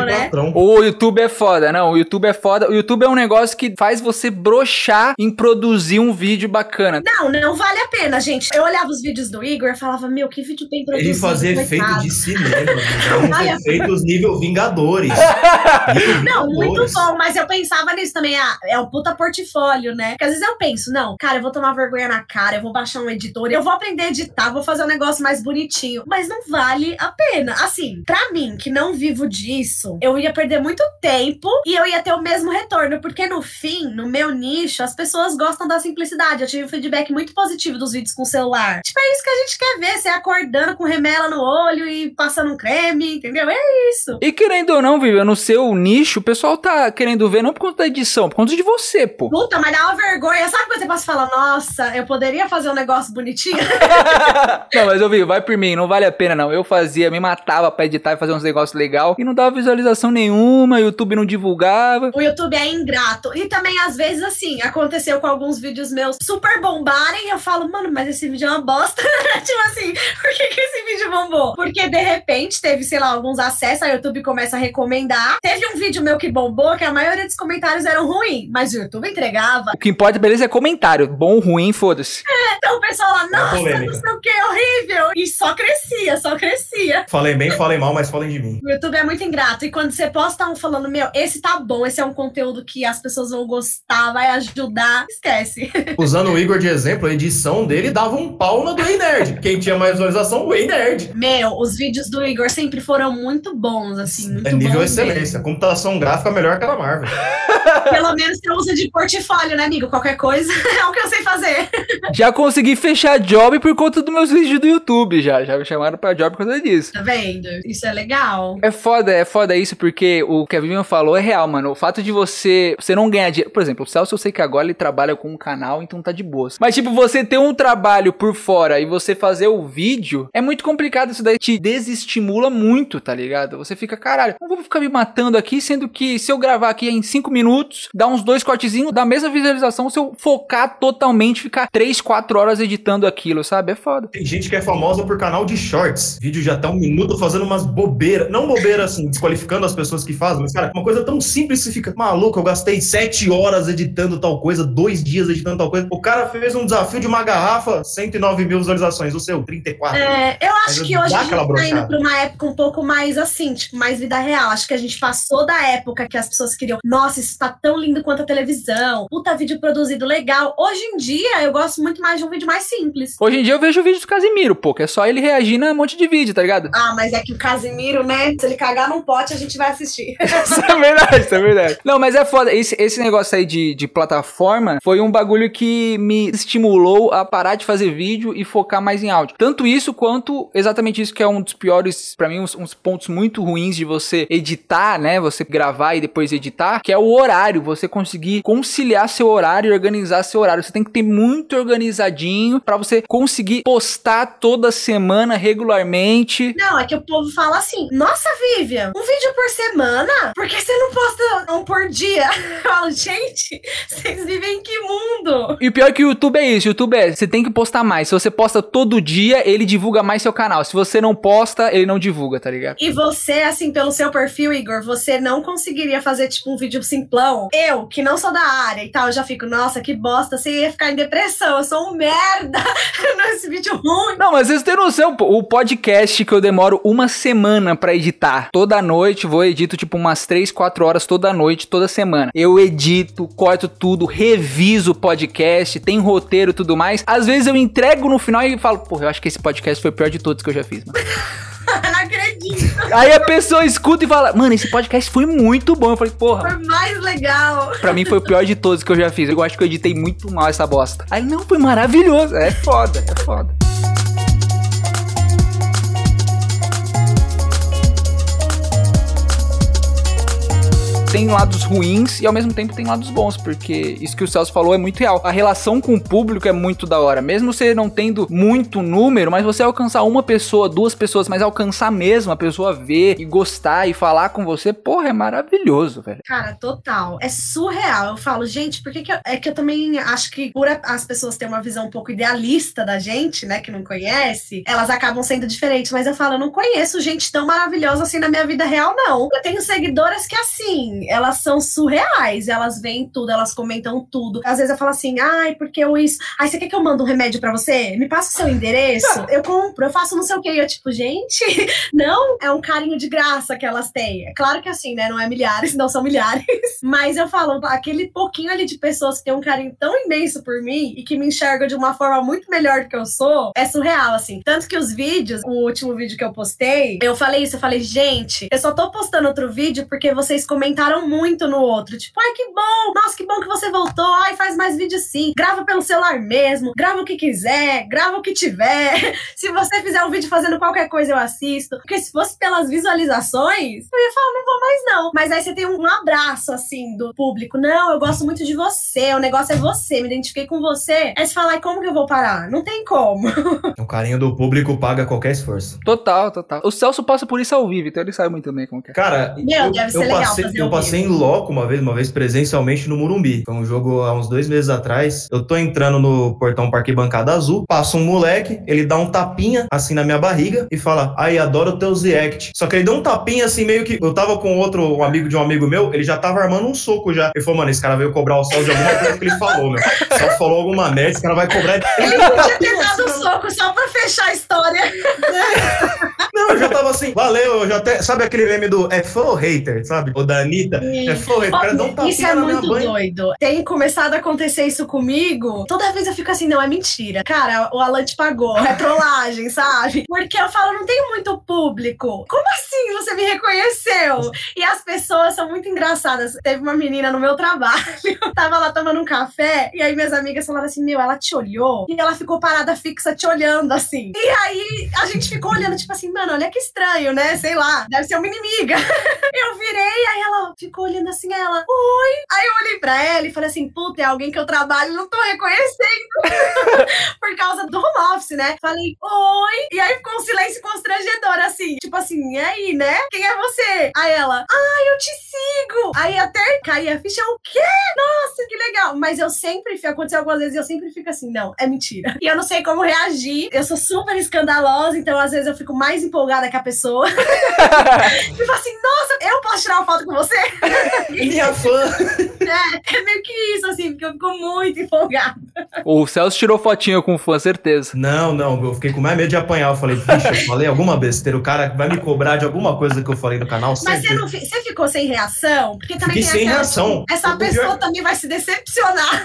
que né? patrão. O YouTube é foda, não. O YouTube é foda. O YouTube é um negócio que faz você brochar em produzir um vídeo bacana. Não, não vale a pena, gente. Eu olhava os vídeos do Igor e falava, meu, que vídeo bem produzido. Ele fazia efeito de cinema, né? Uns efeitos nível Vingadores. Nível Não, muito bom, mas eu pensava nisso também. Ah, é um puta portfólio, né? Porque às vezes eu penso, não, cara, eu vou tomar vergonha na cara, eu vou baixar um editor, eu vou aprender a editar, vou fazer um negócio mais bonitinho. Mas não vale a pena. Assim, pra mim, que não vivo disso, eu ia perder muito tempo e eu ia ter o mesmo retorno. Porque no fim, no meu nicho, as pessoas gostam da simplicidade. Eu tive um feedback muito positivo dos vídeos com o celular. Tipo, é isso que a gente quer ver. Você acordando com remela no olho e passando um creme, entendeu? É isso. E querendo ou não, Vivi, no seu nicho, o pessoal tá querendo ver não por conta da edição, por conta de você, pô. Puta, mas dá uma vergonha. Sabe quando você passa e fala, nossa, eu poderia fazer um negócio bonitinho? não, mas eu vi, vai por mim, não vale a pena não. Eu fazia, me matava pra editar e fazer uns negócios legal e não dava visualização nenhuma, YouTube não divulgava. o YouTube é ingrato. E também, às vezes, assim, aconteceu com alguns vídeos meus super bombarem e eu falo, mano, mas esse vídeo é uma bosta. tipo assim, por que, que esse vídeo bombou? Porque de repente teve, sei lá, alguns acessos, a YouTube começa a recomendar. Teve um vídeo meu que bombou, que a maioria dos comentários eram ruins, mas o YouTube entregava. O que importa, beleza, é comentário. Bom, ruim, foda-se. Então o pessoal lá, nossa, polêmica. não sei o que, horrível. E só crescia, só crescia. Falei bem, falei mal, mas falem de mim. O YouTube é muito ingrato. E quando você posta um falando, meu, esse tá bom, esse é um conteúdo que as pessoas vão gostar, vai ajudar, esquece. Usando o Igor de exemplo, a edição dele dava um pau na do Ei Nerd. Quem tinha mais visualização, o Ei Nerd. Meu, os vídeos do Igor sempre foram muito bons, assim, muito É nível bons excelência. Computação gráfica melhor que a da Marvel. mesmo. Pelo menos você usa de portfólio, né, amigo? Qualquer coisa é o que eu sei fazer. Já consegui fechar job por conta dos meus vídeos do YouTube, já. Já me chamaram pra job por causa disso. Tá vendo? Isso é legal. É foda, é foda isso, porque o que a Vivian falou é real, mano. O fato de você, você não ganhar dinheiro. Por exemplo, o Celso, eu sei que agora ele trabalha com um canal, então tá de boas. Mas, tipo, você ter um trabalho por fora e você fazer o vídeo, é muito complicado. Isso daí te desestimula muito, tá ligado? Você fica, caralho, não vou ficar me matando aqui, sendo que se eu gravar aqui em 5 minutos, dá uns dois cortezinhos, dá a mesma visualização se eu focar totalmente, ficar 3, 4 horas editando aquilo, sabe? É foda. Tem gente que é famosa por canal de shorts. Vídeo já tá um minuto fazendo umas bobeiras. Não bobeiras assim, desqualificando as pessoas que fazem, mas, cara, uma coisa tão simples que você fica maluco. Eu gastei sete horas editando tal coisa, dois dias editando tal coisa. O cara fez um desafio de uma garrafa, 109 mil visualizações. O seu, 34. É, eu acho Mas que hoje a gente tá indo pra uma época um pouco mais assim, tipo, mais vida real. Acho que a gente passou da época que as pessoas queriam, nossa, isso tá tão lindo quanto a televisão, puta vídeo produzido legal. Hoje em dia, eu gosto gosto muito mais de um vídeo mais simples. Hoje em dia eu vejo o vídeo do Casimiro, pô, que é só ele reagindo a um monte de vídeo, tá ligado? Ah, mas é que o Casimiro, né? Se ele cagar num pote, a gente vai assistir. isso é verdade, isso é verdade. Não, mas é foda. Esse, esse negócio aí de, de plataforma foi um bagulho que me estimulou a parar de fazer vídeo e focar mais em áudio. Tanto isso quanto exatamente isso que é um dos piores, para mim, uns, uns, pontos muito ruins de você editar, né? Você gravar e depois editar, que é o horário. Você conseguir conciliar seu horário e organizar seu horário. Você tem que ter muito organizadinho para você conseguir postar toda semana regularmente. Não, é que o povo fala assim: Nossa, Vivian, um vídeo por semana? Por que você não posta um por dia? Eu falo, gente, vocês vivem em que mundo? E o pior é que o YouTube é isso: o YouTube é, você tem que postar mais. Se você posta todo dia, ele divulga mais seu canal. Se você não posta, ele não divulga, tá ligado? E você, assim, pelo seu perfil, Igor, você não conseguiria fazer, tipo, um vídeo simplão? Eu, que não sou da área e tal, já fico, nossa, que bosta, você ia ficar em depressão, eu sou um merda nesse vídeo ruim. Não, mas vocês têm noção, o podcast que eu demoro uma semana para editar. Toda noite, vou edito, tipo, umas 3, 4 horas toda noite, toda semana. Eu edito, corto tudo, reviso o podcast, tem roteiro e tudo mais. Às vezes eu entrego no final e falo, porra, eu acho que esse podcast foi o pior de todos que eu já fiz, mano. não acredito. Aí a pessoa escuta e fala, mano, esse podcast foi muito bom. Eu falei, porra. Foi mais legal. Pra mim foi o pior de todos que eu já fiz. Eu acho que eu editei muito mal essa bosta. Aí, não, foi maravilhoso. É foda, é foda. Tem lados ruins e ao mesmo tempo tem lados bons, porque isso que o Celso falou é muito real. A relação com o público é muito da hora. Mesmo você não tendo muito número, mas você alcançar uma pessoa, duas pessoas, mas alcançar mesmo a pessoa ver e gostar e falar com você, porra, é maravilhoso, velho. Cara, total. É surreal. Eu falo, gente, por que, que eu, é que eu também acho que por as pessoas terem uma visão um pouco idealista da gente, né, que não conhece, elas acabam sendo diferentes, mas eu falo, eu não conheço gente tão maravilhosa assim na minha vida real, não. Eu tenho seguidoras que assim, elas são surreais. Elas veem tudo, elas comentam tudo. Às vezes eu falo assim, ai, porque eu isso. Ai, você quer que eu mande um remédio para você? Me passa o seu endereço, eu compro, eu faço não sei o que. Eu, tipo, gente, não, é um carinho de graça que elas têm. É claro que assim, né? Não é milhares, não são milhares. Mas eu falo, aquele pouquinho ali de pessoas que têm um carinho tão imenso por mim e que me enxergam de uma forma muito melhor do que eu sou, é surreal, assim. Tanto que os vídeos, o último vídeo que eu postei, eu falei isso, eu falei, gente, eu só tô postando outro vídeo porque vocês comentaram muito no outro. Tipo, ai, que bom! Nossa, que bom que você voltou! Ai, faz mais vídeo sim. Grava pelo celular mesmo. Grava o que quiser. Grava o que tiver. se você fizer um vídeo fazendo qualquer coisa, eu assisto. Porque se fosse pelas visualizações, eu ia falar, não vou mais não. Mas aí você tem um abraço, assim, do público. Não, eu gosto muito de você. O negócio é você. Me identifiquei com você. Aí você fala, ai, como que eu vou parar? Não tem como. o carinho do público paga qualquer esforço. Total, total. O Celso passa por isso ao vivo, então ele sabe muito bem como que é. Cara, Meu, eu, deve ser eu legal passei, eu passei em loco uma vez, uma vez presencialmente no Murumbi. Foi um jogo há uns dois meses atrás. Eu tô entrando no portão Parque Bancada Azul, passa um moleque, ele dá um tapinha assim na minha barriga e fala: Ai, adoro teus react. Só que ele deu um tapinha assim, meio que. Eu tava com outro um amigo de um amigo meu, ele já tava armando um soco já. Ele falou, mano, esse cara veio cobrar o sol de alguma coisa que ele falou, meu. Só falou alguma merda, esse cara vai cobrar. Ele podia ter dado um soco só pra fechar a história. Não, eu já tava assim, valeu, eu já até. Sabe aquele meme do é fã ou hater, sabe? O da Anitta? É? Um isso é muito doido. Tem começado a acontecer isso comigo. Toda vez eu fico assim, não, é mentira. Cara, o Alan te pagou. É trollagem, sabe? Porque eu falo, não tenho muito público. Como assim você me reconheceu? E as pessoas são muito engraçadas. Teve uma menina no meu trabalho, tava lá tomando um café, e aí minhas amigas falaram assim: meu, ela te olhou e ela ficou parada fixa te olhando assim. E aí a gente ficou olhando, tipo assim, mano, olha que estranho, né? Sei lá, deve ser uma inimiga. eu virei, aí ela ficou olhando assim, ela, oi. Aí eu olhei pra ela e falei assim, puta, é alguém que eu trabalho não tô reconhecendo. Por causa do home office, né? Falei, oi. E aí ficou um silêncio constrangedor, assim. Tipo assim, e aí, né? Quem é você? Aí ela, ai, eu te sigo. Aí até caí a ficha, o quê? Nossa, que legal. Mas eu sempre, aconteceu algumas vezes, eu sempre fico assim, não, é mentira. E eu não sei como reagir. Eu sou super escandalosa, então às vezes eu fico mais empolgada que a pessoa. tipo assim, nossa, eu posso tirar uma foto com você? Minha fã. É, é meio que isso, assim, porque eu fico muito empolgada. O Celso tirou fotinha com fã, certeza. Não, não, eu fiquei com mais medo de apanhar. Eu falei, bicho, eu falei alguma besteira. O cara vai me cobrar de alguma coisa que eu falei no canal. Mas você, não, você ficou sem reação? Porque também Fiquei tem sem reação. tipo, Essa O pessoa pior- também vai se decepcionar.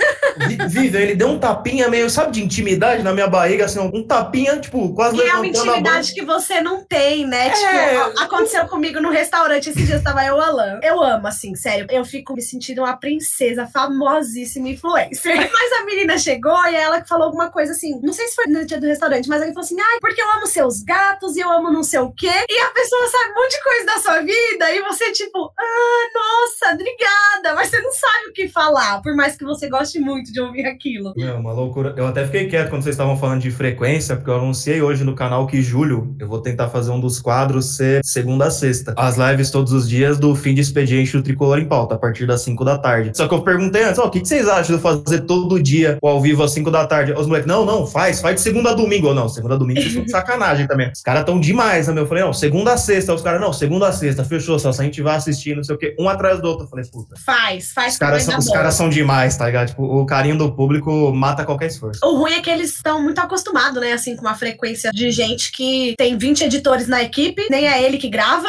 Vi- Vive, ele deu um tapinha meio, sabe, de intimidade na minha barriga, assim, um tapinha, tipo, quase E é uma intimidade que você não tem, né? É. Tipo, aconteceu comigo no restaurante esses dias, tava eu e o Alan. Eu amo, assim, sério. Eu fico me sentindo uma princesa, famosíssima influencer. Mas a menina chegou e ela falou alguma coisa assim, não sei se foi no dia do restaurante, mas ela falou assim, ai, porque eu amo seus gatos e eu amo não sei o quê. E a pessoa sabe um monte de coisa da sua vida e você, tipo, ah, nossa, obrigada. Mas você não sabe o que falar, por mais que você goste muito de ouvir aquilo. É uma loucura. Eu até fiquei quieto quando vocês estavam falando de frequência, porque eu anunciei hoje no canal que julho eu vou tentar fazer um dos quadros ser segunda a sexta. As lives todos os dias do fim de expediente do Tricolor em Pauta, a partir das 5 da tarde. Só que eu perguntei antes, ó, o que, que vocês acham de eu fazer todo dia o ao vivo às 5 da tarde? Os moleques, não, não, faz, faz de segunda a domingo. Eu, não, segunda a domingo vocês estão de sacanagem também. Os caras tão demais, né? meu? Eu falei, não, segunda a sexta. Os caras, não, segunda a sexta, fechou, só a gente vai assistir, não sei o quê, um atrás do outro. Eu falei, puta. Faz, faz Os caras, são, os bom. caras são demais, tá ligado? Tipo, o carinho do público mata qualquer esforço. O ruim é que eles estão muito acostumados, né? Assim, com uma frequência de gente que tem 20 editores na equipe, nem é ele que grava.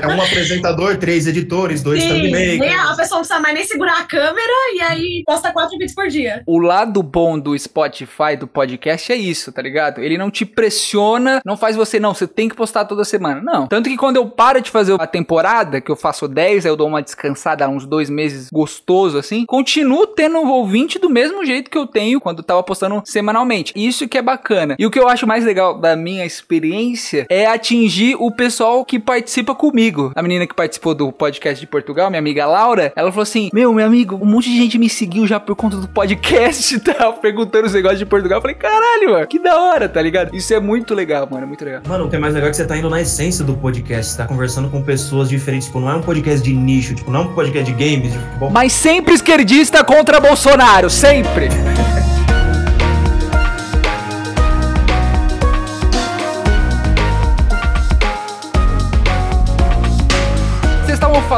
É um apresentador, três editores, dois Sim, thumbmakers. nem a, a pessoa não precisa mais nem segurar a câmera e aí posta quatro vídeos por dia. O lado bom do Spotify, do podcast, é isso, tá ligado? Ele não te pressiona, não faz você, não, você tem que postar toda semana. Não. Tanto que quando eu paro de fazer a temporada, que eu faço 10, aí eu dou uma descansada, uns dois meses gostoso assim, continuo tendo um ouvinte do mesmo jeito que eu tenho quando eu tava postando semanalmente. Isso que é bacana. E o que eu acho mais legal da minha experiência é atingir o pessoal que participa comigo. A menina que participou do podcast de Portugal, minha amiga Laura, ela falou assim: Meu, meu amigo, um monte de gente me seguiu já por conta do podcast e tal, perguntando os negócios de Portugal. Eu falei, caralho, mano, que da hora, tá ligado? Isso é muito legal, mano, é muito legal. Mano, o que é mais legal é que você tá indo na essência do podcast. Você tá conversando com pessoas diferentes. Tipo, não é um podcast de nicho, tipo, não é um podcast de games, de futebol. Mas sempre esquerdista contra Bolsonaro, sempre.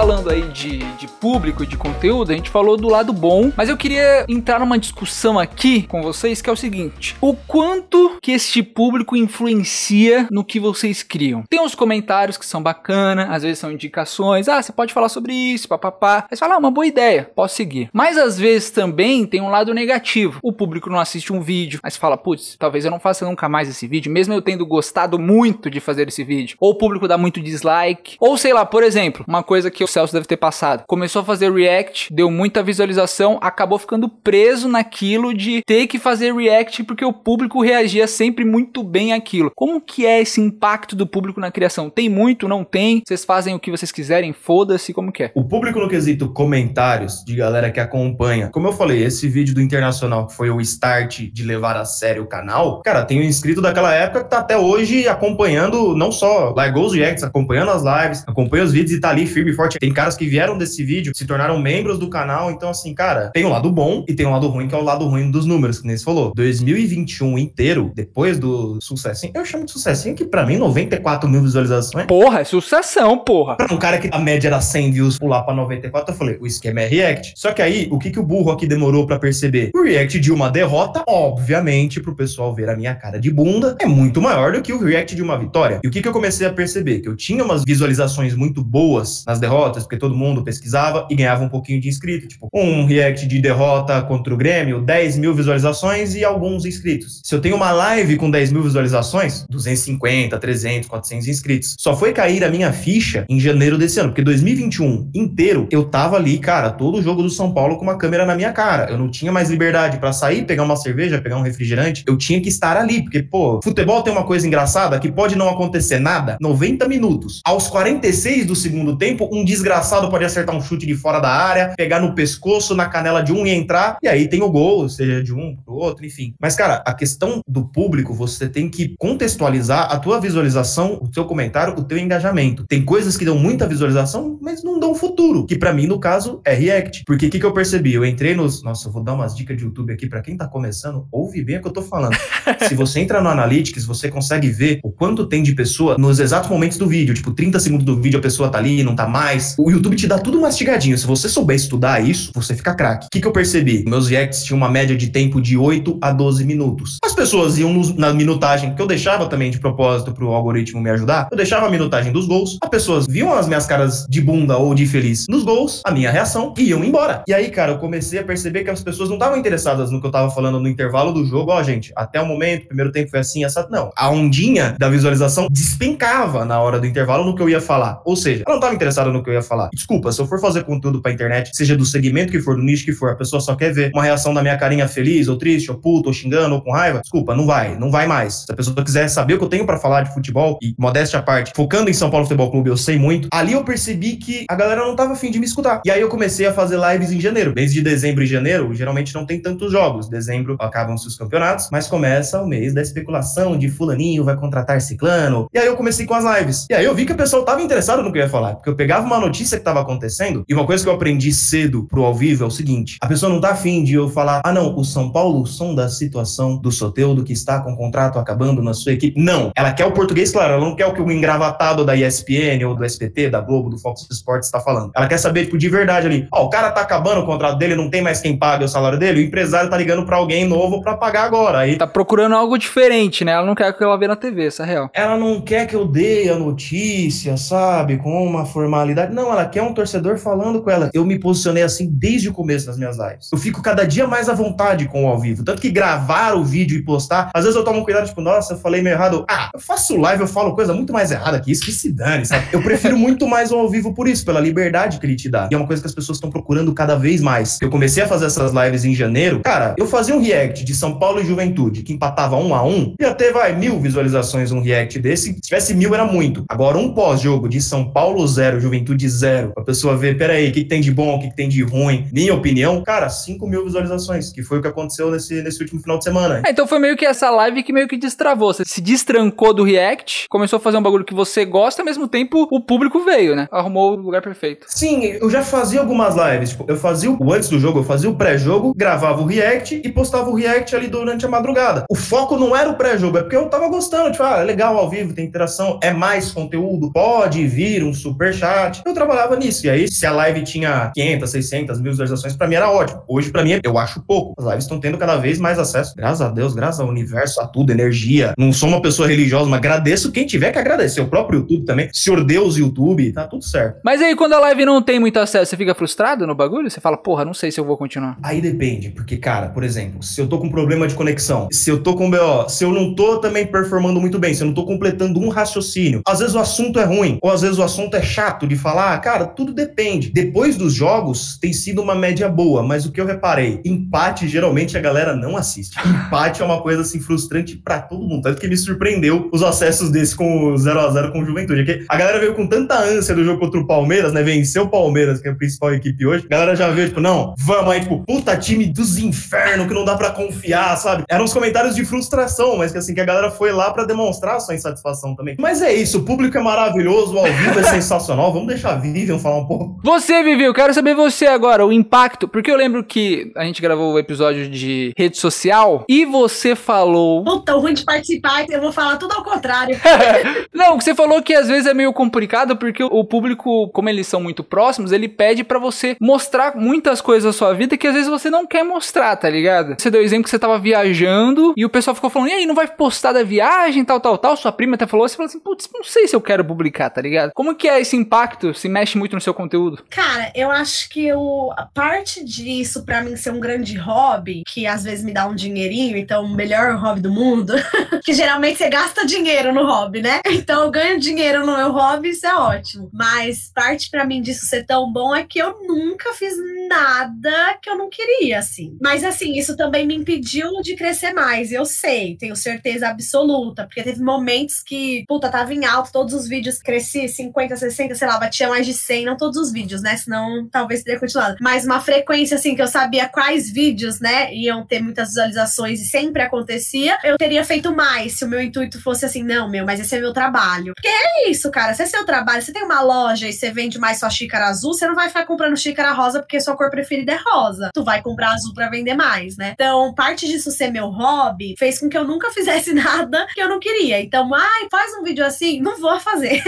Falando aí de, de público, de conteúdo, a gente falou do lado bom, mas eu queria entrar numa discussão aqui com vocês que é o seguinte: o quanto que este público influencia no que vocês criam? Tem uns comentários que são bacana, às vezes são indicações, ah, você pode falar sobre isso, papapá. Aí você fala, ah, uma boa ideia, posso seguir. Mas às vezes também tem um lado negativo. O público não assiste um vídeo, aí você fala, putz, talvez eu não faça nunca mais esse vídeo, mesmo eu tendo gostado muito de fazer esse vídeo. Ou o público dá muito dislike, ou sei lá, por exemplo, uma coisa que o Celso deve ter passado. Começou a fazer react, deu muita visualização, acabou ficando preso naquilo de ter que fazer react porque o público reagia sempre muito bem àquilo. Como que é esse impacto do público na criação? Tem muito, não tem? Vocês fazem o que vocês quiserem, foda-se, como que é? O público no quesito comentários de galera que acompanha. Como eu falei, esse vídeo do Internacional que foi o start de levar a sério o canal, cara, tem um inscrito daquela época que tá até hoje acompanhando, não só largou os reacts, acompanhando as lives, acompanha os vídeos e tá ali firme e forte. Tem caras que vieram desse vídeo, se tornaram membros do canal, então assim, cara, tem um lado bom e tem um lado ruim, que é o lado ruim dos números, que nem você falou. 2021 inteiro, depois do sucessinho, eu chamo de sucessinho que pra mim 94 mil visualizações. Porra, é sucessão, porra. Pra um cara que a média era 100 views pular pra 94, eu falei, o esquema é react. Só que aí, o que, que o burro aqui demorou pra perceber? O react de uma derrota, obviamente, pro pessoal ver a minha cara de bunda, é muito maior do que o react de uma vitória. E o que, que eu comecei a perceber? Que eu tinha umas visualizações muito boas nas derrotas, porque todo mundo pesquisava e ganhava um pouquinho de inscrito. Tipo, um react de derrota contra o Grêmio, 10 mil visualizações e alguns inscritos. Se eu tenho uma live com 10 mil visualizações, 250, 300, 400 inscritos. Só foi cair a minha ficha em janeiro desse ano, porque 2021 inteiro eu tava ali, cara, todo o jogo do São Paulo com uma câmera na minha cara. Eu não tinha mais liberdade pra sair, pegar uma cerveja, pegar um refrigerante. Eu tinha que estar ali, porque, pô, futebol tem uma coisa engraçada que pode não acontecer nada 90 minutos. Aos 46 do segundo tempo, um desgraçado pode acertar um chute de fora da área, pegar no pescoço, na canela de um e entrar, e aí tem o gol, seja de um pro outro, enfim. Mas, cara, a questão do público, você tem que contextualizar a tua visualização, o teu comentário, o teu engajamento. Tem coisas que dão muita visualização, mas não dão futuro, que pra mim, no caso, é react. Porque o que, que eu percebi? Eu entrei nos. Nossa, eu vou dar umas dicas de YouTube aqui pra quem tá começando, ouve bem o que eu tô falando. Se você entra no Analytics, você consegue ver o quanto tem de pessoa nos exatos momentos do vídeo. Tipo, 30 segundos do vídeo a pessoa tá ali, não tá mais, O YouTube te dá tudo mastigadinho. Se você souber estudar isso, você fica craque. O que, que eu percebi? Meus reacts tinham uma média de tempo de 8 a 12 minutos. As pessoas iam nos, na minutagem, que eu deixava também de propósito pro algoritmo me ajudar. Eu deixava a minutagem dos gols. As pessoas viam as minhas caras de bunda ou de feliz nos gols, a minha reação, e iam embora. E aí, cara, eu comecei a perceber que as pessoas não estavam interessadas no que eu tava falando no intervalo do jogo. Ó, oh, gente, até o momento, o primeiro tempo foi assim, essa. Não. A ondinha da visualização despencava na hora do intervalo no que eu ia falar. Ou seja, ela não tava interessada no que eu ia falar. Desculpa, se eu for fazer conteúdo pra internet, seja do segmento que for, do nicho que for, a pessoa só quer ver uma reação da minha carinha feliz, ou triste, ou puto, ou xingando, ou com raiva, desculpa, não vai, não vai mais. Se a pessoa quiser saber o que eu tenho para falar de futebol, e modéstia à parte, focando em São Paulo Futebol Clube, eu sei muito, ali eu percebi que a galera não tava afim de me escutar. E aí eu comecei a fazer lives em janeiro. Mês de dezembro e janeiro, geralmente não tem tantos jogos. Dezembro acabam-se os campeonatos, mas começa o mês da especulação de fulaninho vai contratar ciclano. E aí eu comecei com as lives. E aí eu vi que a pessoa tava interessada no que eu ia falar, porque eu pegava uma notícia que tava acontecendo, e uma coisa que eu aprendi cedo pro ao vivo é o seguinte: a pessoa não tá afim de eu falar, ah não, o São Paulo som da situação do Soteudo que está com o contrato acabando na sua equipe. Não, ela quer o português claro, ela não quer o que o engravatado da ESPN ou do SPT, da Globo, do Fox Sports está falando. Ela quer saber, tipo, de verdade ali, ó, o cara tá acabando o contrato dele, não tem mais quem paga o salário dele, o empresário tá ligando para alguém novo para pagar agora. Aí tá procurando algo diferente, né? Ela não quer que ela veja na TV, essa é real. Ela não quer que eu dê a notícia, sabe, com uma formalidade. Não, ela quer um torcedor falando com ela. Eu me posicionei assim desde o começo das minhas lives. Eu fico cada dia mais à vontade com o ao vivo. Tanto que gravar o vídeo e postar, às vezes eu tomo cuidado, tipo, nossa, eu falei meio errado. Ah, eu faço live, eu falo coisa muito mais errada que isso, que se dane, sabe? Eu prefiro muito mais o ao vivo por isso, pela liberdade que ele te dá. E é uma coisa que as pessoas estão procurando cada vez mais. Eu comecei a fazer essas lives em janeiro, cara, eu fazia um react de São Paulo e Juventude, que empatava um a um, ia ter, vai, mil visualizações um react desse. Se tivesse mil, era muito. Agora, um pós-jogo de São Paulo zero, Juventude zero, a pessoa ver, peraí, o que, que tem de bom, o que, que tem de ruim, minha opinião, cara, 5 mil visualizações, que foi o que aconteceu nesse, nesse último final de semana. É, então foi meio que essa live que meio que destravou. Você se destrancou do React, começou a fazer um bagulho que você gosta, ao mesmo tempo o público veio, né? Arrumou o lugar perfeito. Sim, eu já fazia algumas lives. Tipo, eu fazia o antes do jogo, eu fazia o pré-jogo, gravava o React e postava o React ali durante a madrugada. O foco não era o pré-jogo, é porque eu tava gostando. Tipo, ah, é legal ao vivo, tem interação, é mais conteúdo, pode vir um super chat. Eu trabalhava nisso. E aí, se a live tinha 500, 600 mil visualizações, pra mim era ótimo. Hoje, pra mim, eu acho pouco. As lives estão tendo cada vez mais acesso. Graças a Deus, graças ao universo, a tudo, energia. Não sou uma pessoa religiosa, mas agradeço quem tiver que agradecer. O próprio YouTube também. Senhor Deus, YouTube, tá tudo certo. Mas aí, quando a live não tem muito acesso, você fica frustrado no bagulho? Você fala, porra, não sei se eu vou continuar. Aí depende, porque, cara, por exemplo, se eu tô com problema de conexão, se eu tô com BO, se eu não tô também performando muito bem, se eu não tô completando um raciocínio, às vezes o assunto é ruim, ou às vezes o assunto é chato de falar, cara, tudo depende. Depois dos jogos, tem sido uma média boa, mas o que eu reparei, empate geralmente a galera não assiste. Empate é uma coisa assim frustrante para todo mundo, tanto que me surpreendeu os acessos desse com 0 a 0 com o Juventude. A galera veio com tanta ânsia do jogo contra o Palmeiras, né? Venceu o Palmeiras, que é a principal equipe hoje. A galera já veio, tipo, não, vamos aí, tipo, puta time dos infernos que não dá para confiar, sabe? Eram uns comentários de frustração, mas que assim, que a galera foi lá para demonstrar a sua insatisfação também. Mas é isso, o público é maravilhoso, o ao vivo é sensacional. Vamos deixar Vivian falar um pouco. Você, Vivi, eu quero saber você agora, o impacto, porque eu lembro que a gente gravou o episódio de rede social e você falou. Puta, o ruim de participar, eu vou falar tudo ao contrário. não, você falou que às vezes é meio complicado porque o público, como eles são muito próximos, ele pede para você mostrar muitas coisas da sua vida que às vezes você não quer mostrar, tá ligado? Você deu o exemplo que você tava viajando e o pessoal ficou falando, e aí, não vai postar da viagem, tal, tal, tal. Sua prima até falou, você falou assim, putz, não sei se eu quero publicar, tá ligado? Como que é esse impacto? Se mexe muito no seu conteúdo? Cara, eu acho que eu, a parte disso, para mim, ser um grande hobby, que às vezes me dá um dinheirinho, então o melhor hobby do mundo, que geralmente você gasta dinheiro no hobby, né? Então eu ganho dinheiro no meu hobby, isso é ótimo. Mas parte para mim disso ser tão bom é que eu nunca fiz nada que eu não queria, assim. Mas assim, isso também me impediu de crescer mais. Eu sei, tenho certeza absoluta, porque teve momentos que, puta, tava em alto, todos os vídeos cresci 50, 60, sei lá, batia mais de 100, não todos os vídeos, né? Senão talvez teria continuado. Mas uma frequência assim que eu sabia quais vídeos, né, iam ter muitas visualizações e sempre acontecia, eu teria feito mais se o meu intuito fosse assim, não, meu, mas esse é meu trabalho. Porque é isso, cara, se é seu trabalho, você tem uma loja e você vende mais sua xícara azul, você não vai ficar comprando xícara rosa porque sua cor preferida é rosa. Tu vai comprar azul para vender mais, né? Então, parte disso ser meu hobby fez com que eu nunca fizesse nada que eu não queria. Então, ai, faz um vídeo assim, não vou fazer.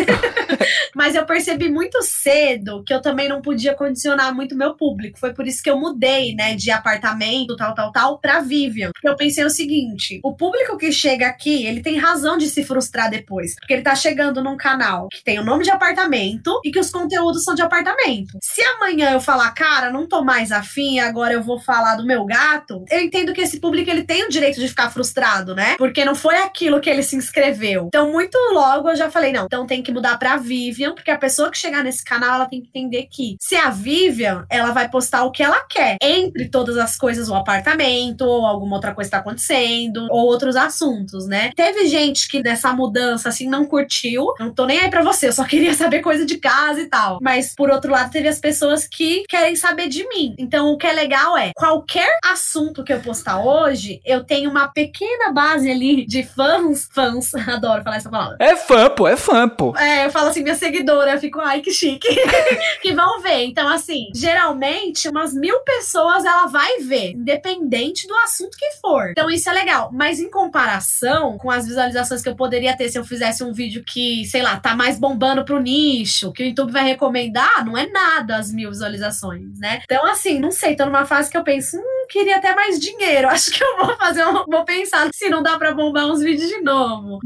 Mas eu percebi muito muito cedo que eu também não podia condicionar muito meu público. Foi por isso que eu mudei, né, de apartamento, tal, tal, tal, pra Vivian. Porque eu pensei o seguinte: o público que chega aqui, ele tem razão de se frustrar depois. Porque ele tá chegando num canal que tem o nome de apartamento e que os conteúdos são de apartamento. Se amanhã eu falar, cara, não tô mais afim, agora eu vou falar do meu gato, eu entendo que esse público ele tem o direito de ficar frustrado, né? Porque não foi aquilo que ele se inscreveu. Então, muito logo eu já falei, não, então tem que mudar pra Vivian, porque a pessoa que chegar nesse canal, ela tem que entender que se a Vivian, ela vai postar o que ela quer. Entre todas as coisas, o apartamento, ou alguma outra coisa tá acontecendo, ou outros assuntos, né? Teve gente que nessa mudança, assim, não curtiu. Não tô nem aí pra você, eu só queria saber coisa de casa e tal. Mas, por outro lado, teve as pessoas que querem saber de mim. Então, o que é legal é, qualquer assunto que eu postar hoje, eu tenho uma pequena base ali de fãs, fãs, adoro falar essa palavra. É fã, pô, é fã, pô. É, eu falo assim, minha seguidora, eu fico, ai, que chique. que vão ver. Então, assim, geralmente, umas mil pessoas ela vai ver, independente do assunto que for. Então, isso é legal. Mas em comparação com as visualizações que eu poderia ter se eu fizesse um vídeo que, sei lá, tá mais bombando pro nicho, que o YouTube vai recomendar, não é nada as mil visualizações, né? Então, assim, não sei, tô numa fase que eu penso, hum, queria até mais dinheiro. Acho que eu vou fazer um, vou pensar se não dá pra bombar uns vídeos de novo.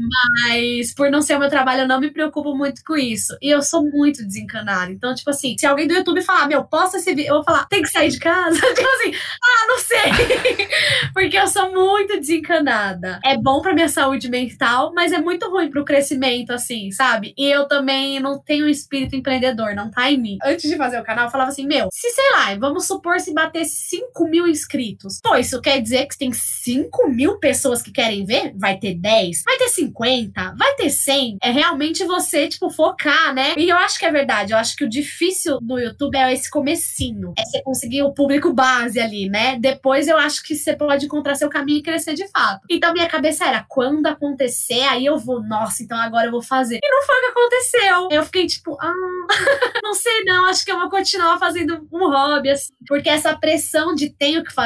Mas por não ser o meu trabalho, eu não me preocupo muito com isso. E eu sou muito desencanada. Então, tipo assim, se alguém do YouTube falar, meu, posta esse vídeo, eu vou falar, tem que sair de casa? tipo assim, ah, não sei. Porque eu sou muito desencanada. É bom pra minha saúde mental, mas é muito ruim pro crescimento, assim, sabe? E eu também não tenho espírito empreendedor, não tá em mim. Antes de fazer o canal, eu falava assim, meu, se sei lá, vamos supor se bater 5 mil inscritos. Pô, isso quer dizer que tem 5 mil pessoas que querem ver? Vai ter 10? Vai ter 50? Vai ter 100? É realmente você, tipo, focar, né? E eu acho que é verdade. Eu acho que o difícil do YouTube é esse comecinho. É você conseguir o público base ali, né? Depois eu acho que você pode encontrar seu caminho e crescer de fato. Então minha cabeça era, quando acontecer, aí eu vou, nossa, então agora eu vou fazer. E não foi o que aconteceu. Eu fiquei tipo, ah, não sei não, acho que eu vou continuar fazendo um hobby, assim. Porque essa pressão de tenho que fazer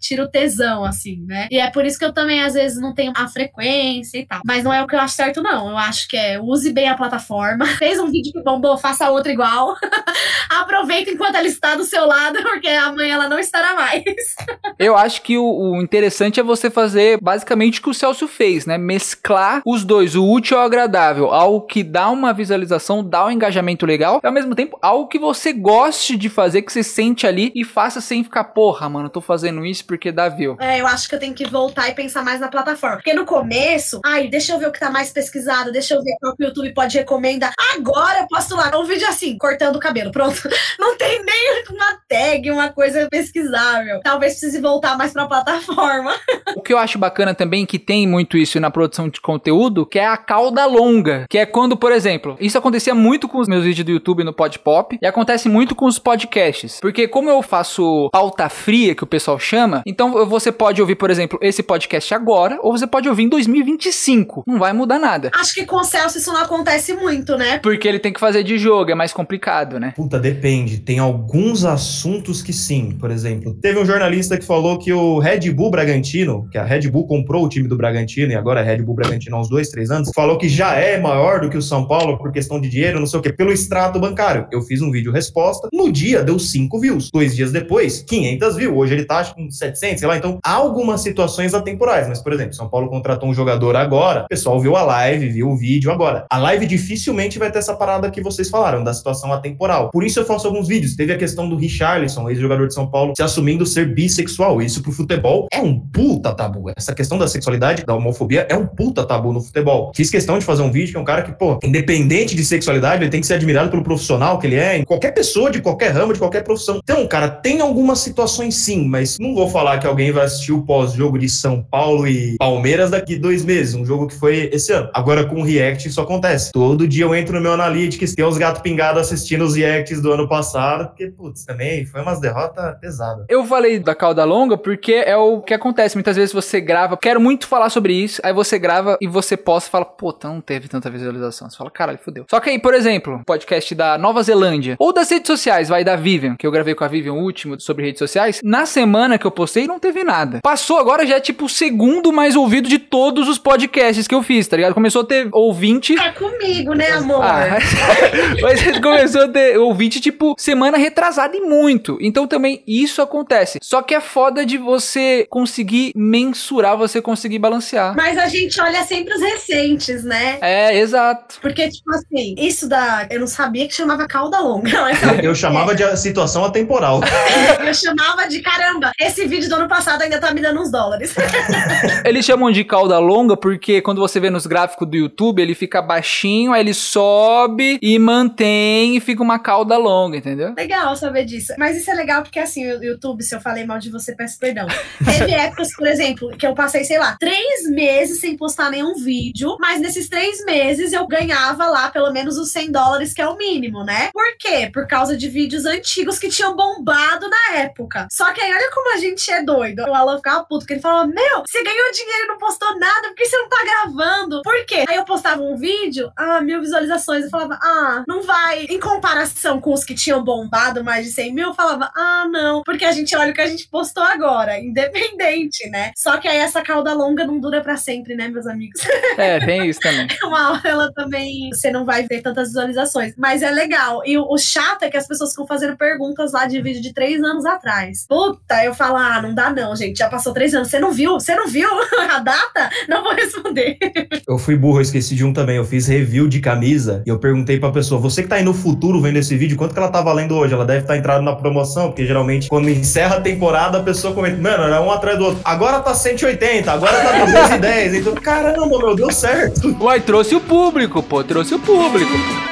tira o tesão, assim, né? E é por isso que eu também, às vezes, não tenho a frequência e tal. Mas não é o que eu acho certo, não. Eu acho que é use bem a plataforma. Fez um vídeo que bombou, faça outro igual. Aproveita enquanto ela está do seu lado, porque amanhã ela não estará mais. Eu acho que o, o interessante é você fazer basicamente o que o Celso fez, né? Mesclar os dois, o útil ao agradável, algo que dá uma visualização, dá um engajamento legal, e ao mesmo tempo algo que você goste de fazer, que você sente ali e faça sem ficar, porra, mano, tô fazendo isso porque dá view. É, eu acho que eu tenho que voltar e pensar mais na plataforma. Porque no começo, ai, deixa eu ver o que tá mais pesquisado, deixa eu ver qual que o YouTube pode recomendar. Agora eu posto lá um vídeo assim, cortando o cabelo, pronto. Não tem nem uma tag, uma coisa pesquisável. Talvez precise voltar mais pra plataforma. O que eu acho bacana também, que tem muito isso na produção de conteúdo, que é a cauda longa. Que é quando, por exemplo, isso acontecia muito com os meus vídeos do YouTube no Podpop e acontece muito com os podcasts. Porque como eu faço pauta fria, que o pessoal chama, então você pode ouvir, por exemplo, esse podcast agora, ou você pode ouvir em 2025. Não vai mudar nada. Acho que com o Celso isso não acontece muito, né? Porque ele tem que fazer de jogo, é mais complicado, né? Puta, depende. Tem alguns assuntos que sim. Por exemplo, teve um jornalista que falou que o Red Bull Bragantino, que a Red Bull comprou o time do Bragantino e agora é Red Bull Bragantino há uns dois, três anos, falou que já é maior do que o São Paulo por questão de dinheiro, não sei o quê, pelo extrato bancário. Eu fiz um vídeo resposta, no dia deu 5 views. Dois dias depois, 500 views. Hoje ele tá acho, com 700, sei lá. Então, há algumas situações atemporais. Mas, por exemplo, São Paulo contratou um jogador agora, o pessoal viu a live, viu o vídeo agora. A live dificilmente vai ter essa parada que vocês falaram, da situação atemporal. Por isso eu faço alguns vídeos. Teve a questão do Richarlison, ex-jogador de São Paulo, se assumindo ser bissexual. Isso pro futebol é um puta tabu. Essa questão da sexualidade, da homofobia, é um puta tabu no futebol. Fiz questão de fazer um vídeo que é um cara que, pô, independente de sexualidade, ele tem que ser admirado pelo profissional que ele é, qualquer pessoa de qualquer ramo, de qualquer profissão. Então, cara, tem algumas situações sim, mas não vou falar que alguém vai assistir o pós-jogo de São Paulo e Palmeiras daqui dois meses, um jogo que foi esse ano. Agora, com o React, isso acontece. Todo dia eu entro no meu Analytics, tem os gatos pingados assistindo os Reacts do ano passado, porque, putz, também foi umas derrotas pesadas. Eu falei da cauda longa porque é o que acontece. Muitas vezes você grava, quero muito falar sobre isso, aí você grava e você posta e fala, puta, não teve tanta visualização. Você fala, caralho, fodeu. Só que aí, por exemplo, podcast da Nova Zelândia, ou das redes sociais, vai da Vivian, que eu gravei com a Vivian o último sobre redes sociais, na semana semana que eu postei não teve nada. Passou agora já é tipo o segundo mais ouvido de todos os podcasts que eu fiz, tá ligado? Começou a ter ouvinte. Tá comigo, né, amor? Ah, mas começou a ter ouvinte, tipo, semana retrasada e muito. Então também isso acontece. Só que é foda de você conseguir mensurar, você conseguir balancear. Mas a gente olha sempre os recentes, né? É, exato. Porque, tipo assim, isso da. Eu não sabia que chamava cauda longa. Mas Eu chamava de situação atemporal. eu chamava de caramba. Esse vídeo do ano passado ainda tá me dando uns dólares. Eles chamam de cauda longa porque quando você vê nos gráficos do YouTube, ele fica baixinho, aí ele sobe e mantém e fica uma cauda longa, entendeu? legal saber disso. Mas isso é legal porque, assim, o YouTube, se eu falei mal de você, peço perdão. Teve épocas, por exemplo, que eu passei, sei lá, três meses sem postar nenhum vídeo, mas nesses três meses eu ganhava lá pelo menos os 100 dólares, que é o mínimo, né? Por quê? Por causa de vídeos antigos que tinham bombado na época. Só que aí, olha como a gente é doido. O Alan ficava puto, porque ele falava, meu, você ganhou dinheiro e não postou nada, por que você não tá gravando? Por quê? Aí eu postava um vídeo, ah, mil visualizações, eu falava, ah, não vai. Em comparação com os que tinham bombado mais de 100 mil, eu falava, ah, não, porque a gente olha o que a gente postou agora, independente, né? Só que aí essa cauda longa não dura pra sempre, né, meus amigos? É, tem isso também. Uma hora ela também, você não vai ver tantas visualizações, mas é legal. E o, o chato é que as pessoas ficam fazendo perguntas lá de vídeo de três anos atrás. Puta, eu falo, ah, não dá não, gente, já passou três anos. Você não viu? Você não viu a data? Não vou responder. Eu fui burro, eu esqueci de um também. Eu fiz review de camisa e eu perguntei pra pessoa: você que tá aí no futuro vendo esse vídeo, quanto que ela tá valendo hoje? Ela deve estar entrada na promoção, porque geralmente quando encerra a temporada a pessoa comenta: mano, era um atrás do outro. Agora tá 180, agora tá 210. Então, caramba, meu, deu certo. Uai, trouxe o público, pô, trouxe o público.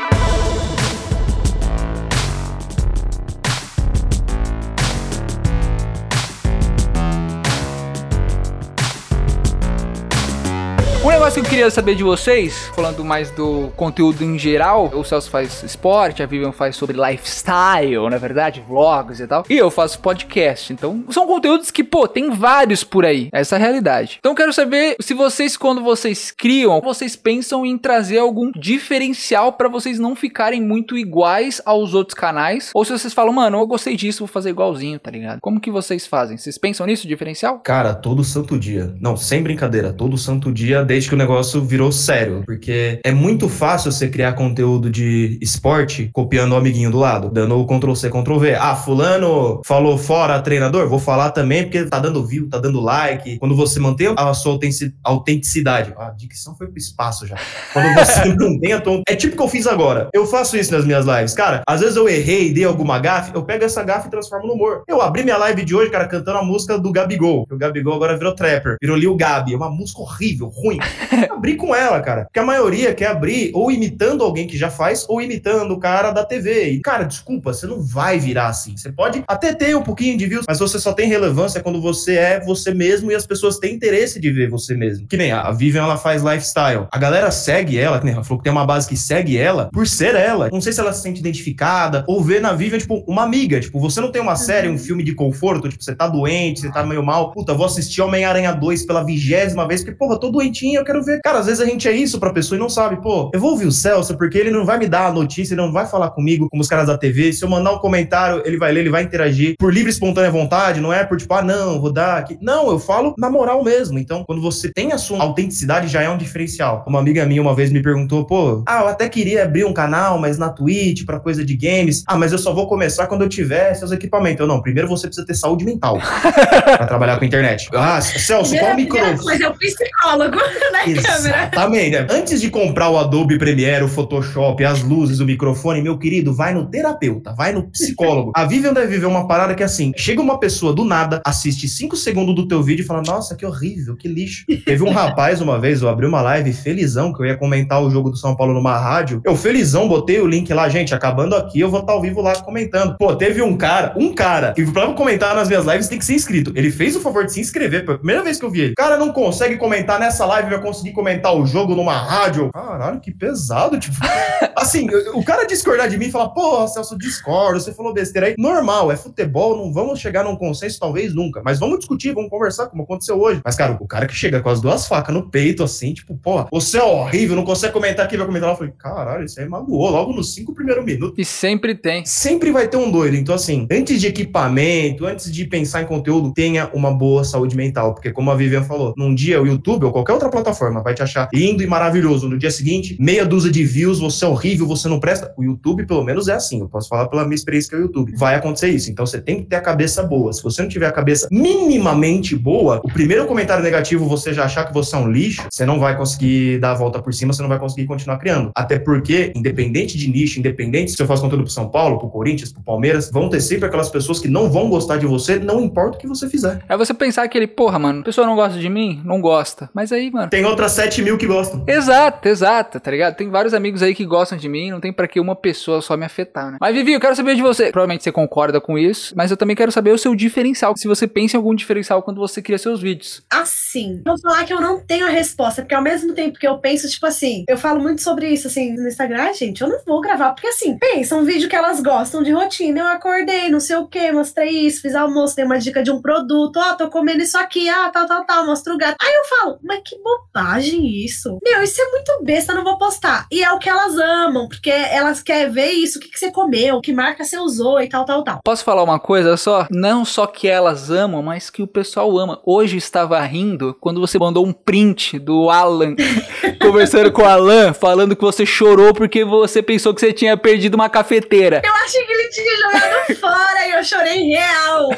Queria saber de vocês, falando mais do conteúdo em geral, o Celso faz esporte, a Vivian faz sobre lifestyle, na verdade, vlogs e tal. E eu faço podcast. Então, são conteúdos que, pô, tem vários por aí. Essa é a realidade. Então, quero saber se vocês, quando vocês criam, vocês pensam em trazer algum diferencial pra vocês não ficarem muito iguais aos outros canais. Ou se vocês falam, mano, eu gostei disso, vou fazer igualzinho, tá ligado? Como que vocês fazem? Vocês pensam nisso, diferencial? Cara, todo santo dia. Não, sem brincadeira, todo santo dia, desde que o negócio virou sério. Porque é muito fácil você criar conteúdo de esporte copiando o amiguinho do lado, dando o Ctrl-C, Ctrl-V. Ah, fulano falou fora treinador, vou falar também porque tá dando view, tá dando like. Quando você mantém a sua autentici- autenticidade. A dicção foi pro espaço já. Quando você mantém a tua... É tipo o que eu fiz agora. Eu faço isso nas minhas lives. Cara, às vezes eu errei, dei alguma gafe, eu pego essa gafe e transformo no humor. Eu abri minha live de hoje, cara, cantando a música do Gabigol. O Gabigol agora virou trapper. Virou Lil Gabi. É uma música horrível, ruim. abrir com ela, cara. Porque a maioria quer abrir ou imitando alguém que já faz, ou imitando o cara da TV. E, cara, desculpa, você não vai virar assim. Você pode até ter um pouquinho de views, mas você só tem relevância quando você é você mesmo e as pessoas têm interesse de ver você mesmo. Que nem a Vivian, ela faz lifestyle. A galera segue ela, que nem ela falou que tem uma base que segue ela por ser ela. Não sei se ela se sente identificada ou vê na Vivian, tipo, uma amiga. Tipo, você não tem uma série, um filme de conforto, tipo, você tá doente, você tá meio mal. Puta, vou assistir Homem-Aranha 2 pela vigésima vez, porque, porra, tô doentinho, eu quero ver. Cara, às vezes a gente é isso pra pessoa e não sabe, pô, eu vou ouvir o Celso porque ele não vai me dar a notícia, ele não vai falar comigo como os caras da TV. Se eu mandar um comentário, ele vai ler, ele vai interagir por livre e espontânea vontade, não é por tipo, ah, não, vou dar aqui. Não, eu falo na moral mesmo. Então, quando você tem a sua autenticidade, já é um diferencial. Uma amiga minha uma vez me perguntou, pô, ah, eu até queria abrir um canal, mas na Twitch, pra coisa de games. Ah, mas eu só vou começar quando eu tiver seus equipamentos. Eu, não, primeiro você precisa ter saúde mental pra trabalhar com a internet. Ah, Celso, qual primeira coisa é o psicólogo na câmera. Exatamente. né? Antes de comprar o Adobe Premiere, o Photoshop, as luzes, o microfone, meu querido, vai no terapeuta, vai no psicólogo. A Vivian deve viver uma parada que é assim: chega uma pessoa do nada, assiste 5 segundos do teu vídeo e fala: Nossa, que horrível, que lixo. Teve um rapaz uma vez, eu abri uma live felizão, que eu ia comentar o jogo do São Paulo numa rádio. Eu felizão, botei o link lá, gente, acabando aqui, eu vou estar ao vivo lá comentando. Pô, teve um cara, um cara, que pra comentar nas minhas lives tem que ser inscrito. Ele fez o favor de se inscrever, foi a primeira vez que eu vi ele. O cara não consegue comentar nessa live vai conseguir comentar o jogo numa rádio. Caralho, que pesado, tipo. assim, o cara discordar de mim e falar, pô, Celso, discordo, você falou besteira aí. Normal, é futebol, não vamos chegar num consenso, talvez nunca. Mas vamos discutir, vamos conversar, como aconteceu hoje. Mas, cara, o cara que chega com as duas facas no peito, assim, tipo, pô, você é horrível, não consegue comentar aqui, vai comentar lá. Eu falei, caralho, isso aí magoou logo nos cinco primeiros minutos. E sempre tem. Sempre vai ter um doido. Então, assim, antes de equipamento, antes de pensar em conteúdo, tenha uma boa saúde mental. Porque, como a Vivian falou, num dia o YouTube ou qualquer outra plataforma vai te achar lindo e maravilhoso. No dia seguinte, meia dúzia de views, você é horrível, você não presta. O YouTube, pelo menos, é assim. Eu posso falar pela minha experiência que é o YouTube. Vai acontecer isso. Então, você tem que ter a cabeça boa. Se você não tiver a cabeça minimamente boa, o primeiro comentário negativo você já achar que você é um lixo, você não vai conseguir dar a volta por cima, você não vai conseguir continuar criando. Até porque, independente de nicho, independente se eu faço conteúdo pro São Paulo, pro Corinthians, pro Palmeiras, vão ter sempre aquelas pessoas que não vão gostar de você, não importa o que você fizer. É você pensar que ele, porra, mano, a pessoa não gosta de mim? Não gosta. Mas aí, mano. Tem outras 7 mil que gostam. Exato, exato, tá ligado? Tem vários amigos aí que gostam de mim, não tem pra que uma pessoa só me afetar, né? Mas, Vivi, eu quero saber de você. Provavelmente você concorda com isso, mas eu também quero saber o seu diferencial. Se você pensa em algum diferencial quando você cria seus vídeos. Assim, vou falar que eu não tenho a resposta, porque ao mesmo tempo que eu penso, tipo assim, eu falo muito sobre isso, assim, no Instagram, "Ai, gente, eu não vou gravar, porque assim, pensa, um vídeo que elas gostam de rotina, eu acordei, não sei o que, mostrei isso, fiz almoço, dei uma dica de um produto, ó, tô comendo isso aqui, ah, tal, tal, tal, mostro o gato. Aí eu falo, mas que bobagem isso. Meu, isso é muito besta, eu não vou postar. E é o que elas amam, porque elas querem ver isso, o que, que você comeu, que marca você usou e tal, tal, tal. Posso falar uma coisa só? Não só que elas amam, mas que o pessoal ama. Hoje estava rindo quando você mandou um print do Alan conversando com o Alan, falando que você chorou porque você pensou que você tinha perdido uma cafeteira. Eu achei que ele tinha jogado fora e eu chorei real.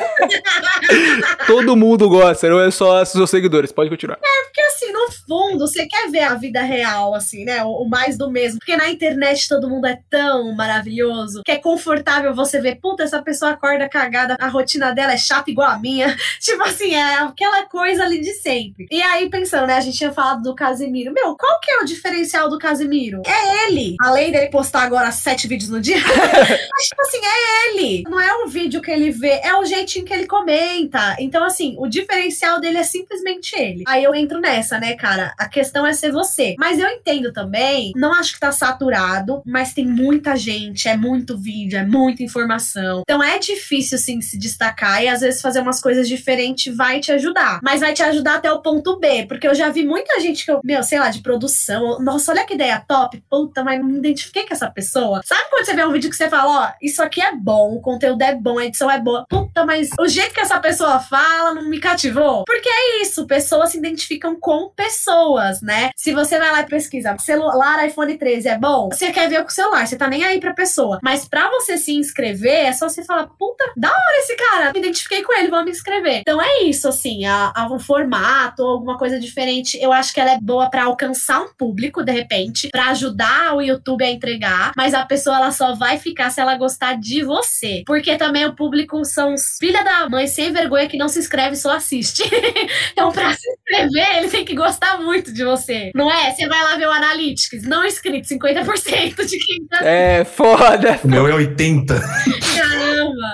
Todo mundo gosta, não é só os seus seguidores. Pode continuar. Porque assim, no fundo, você quer ver a vida real, assim, né? O, o mais do mesmo. Porque na internet todo mundo é tão maravilhoso que é confortável você ver, puta, essa pessoa acorda cagada, a rotina dela é chata igual a minha. Tipo assim, é aquela coisa ali de sempre. E aí, pensando, né? A gente tinha falado do Casimiro. Meu, qual que é o diferencial do Casimiro? É ele. Além dele postar agora sete vídeos no dia. Mas, tipo assim, é ele. Não é um vídeo que ele vê, é o jeitinho que ele comenta. Então, assim, o diferencial dele é simplesmente ele. Aí eu entro nessa, né, cara? A questão é ser você. Mas eu entendo também, não acho que tá saturado, mas tem muita gente, é muito vídeo, é muita informação. Então é difícil, sim, se destacar e às vezes fazer umas coisas diferentes vai te ajudar. Mas vai te ajudar até o ponto B, porque eu já vi muita gente que eu, meu, sei lá, de produção. Nossa, olha que ideia top. Puta, mas não me identifiquei com essa pessoa. Sabe quando você vê um vídeo que você fala, ó, isso aqui é bom, o conteúdo é bom, a edição é boa. Puta, mas o jeito que essa pessoa fala não me cativou. Porque é isso, pessoas se identificam com pessoas, né? Se você vai lá e pesquisa, celular iPhone 13 é bom, você quer ver com o celular, você tá nem aí pra pessoa. Mas pra você se inscrever, é só você falar, puta, da hora esse cara, me identifiquei com ele, vou me inscrever. Então é isso, assim, a, a, um formato alguma coisa diferente, eu acho que ela é boa pra alcançar um público, de repente, pra ajudar o YouTube a entregar, mas a pessoa ela só vai ficar se ela gostar de você. Porque também o público são filha da mãe sem vergonha que não se inscreve, só assiste. então, pra se inscrever, ele tem que gostar muito de você. Não é? Você vai lá ver o Analytics, não inscrito, 50% de quem tá. É foda. O meu é 80.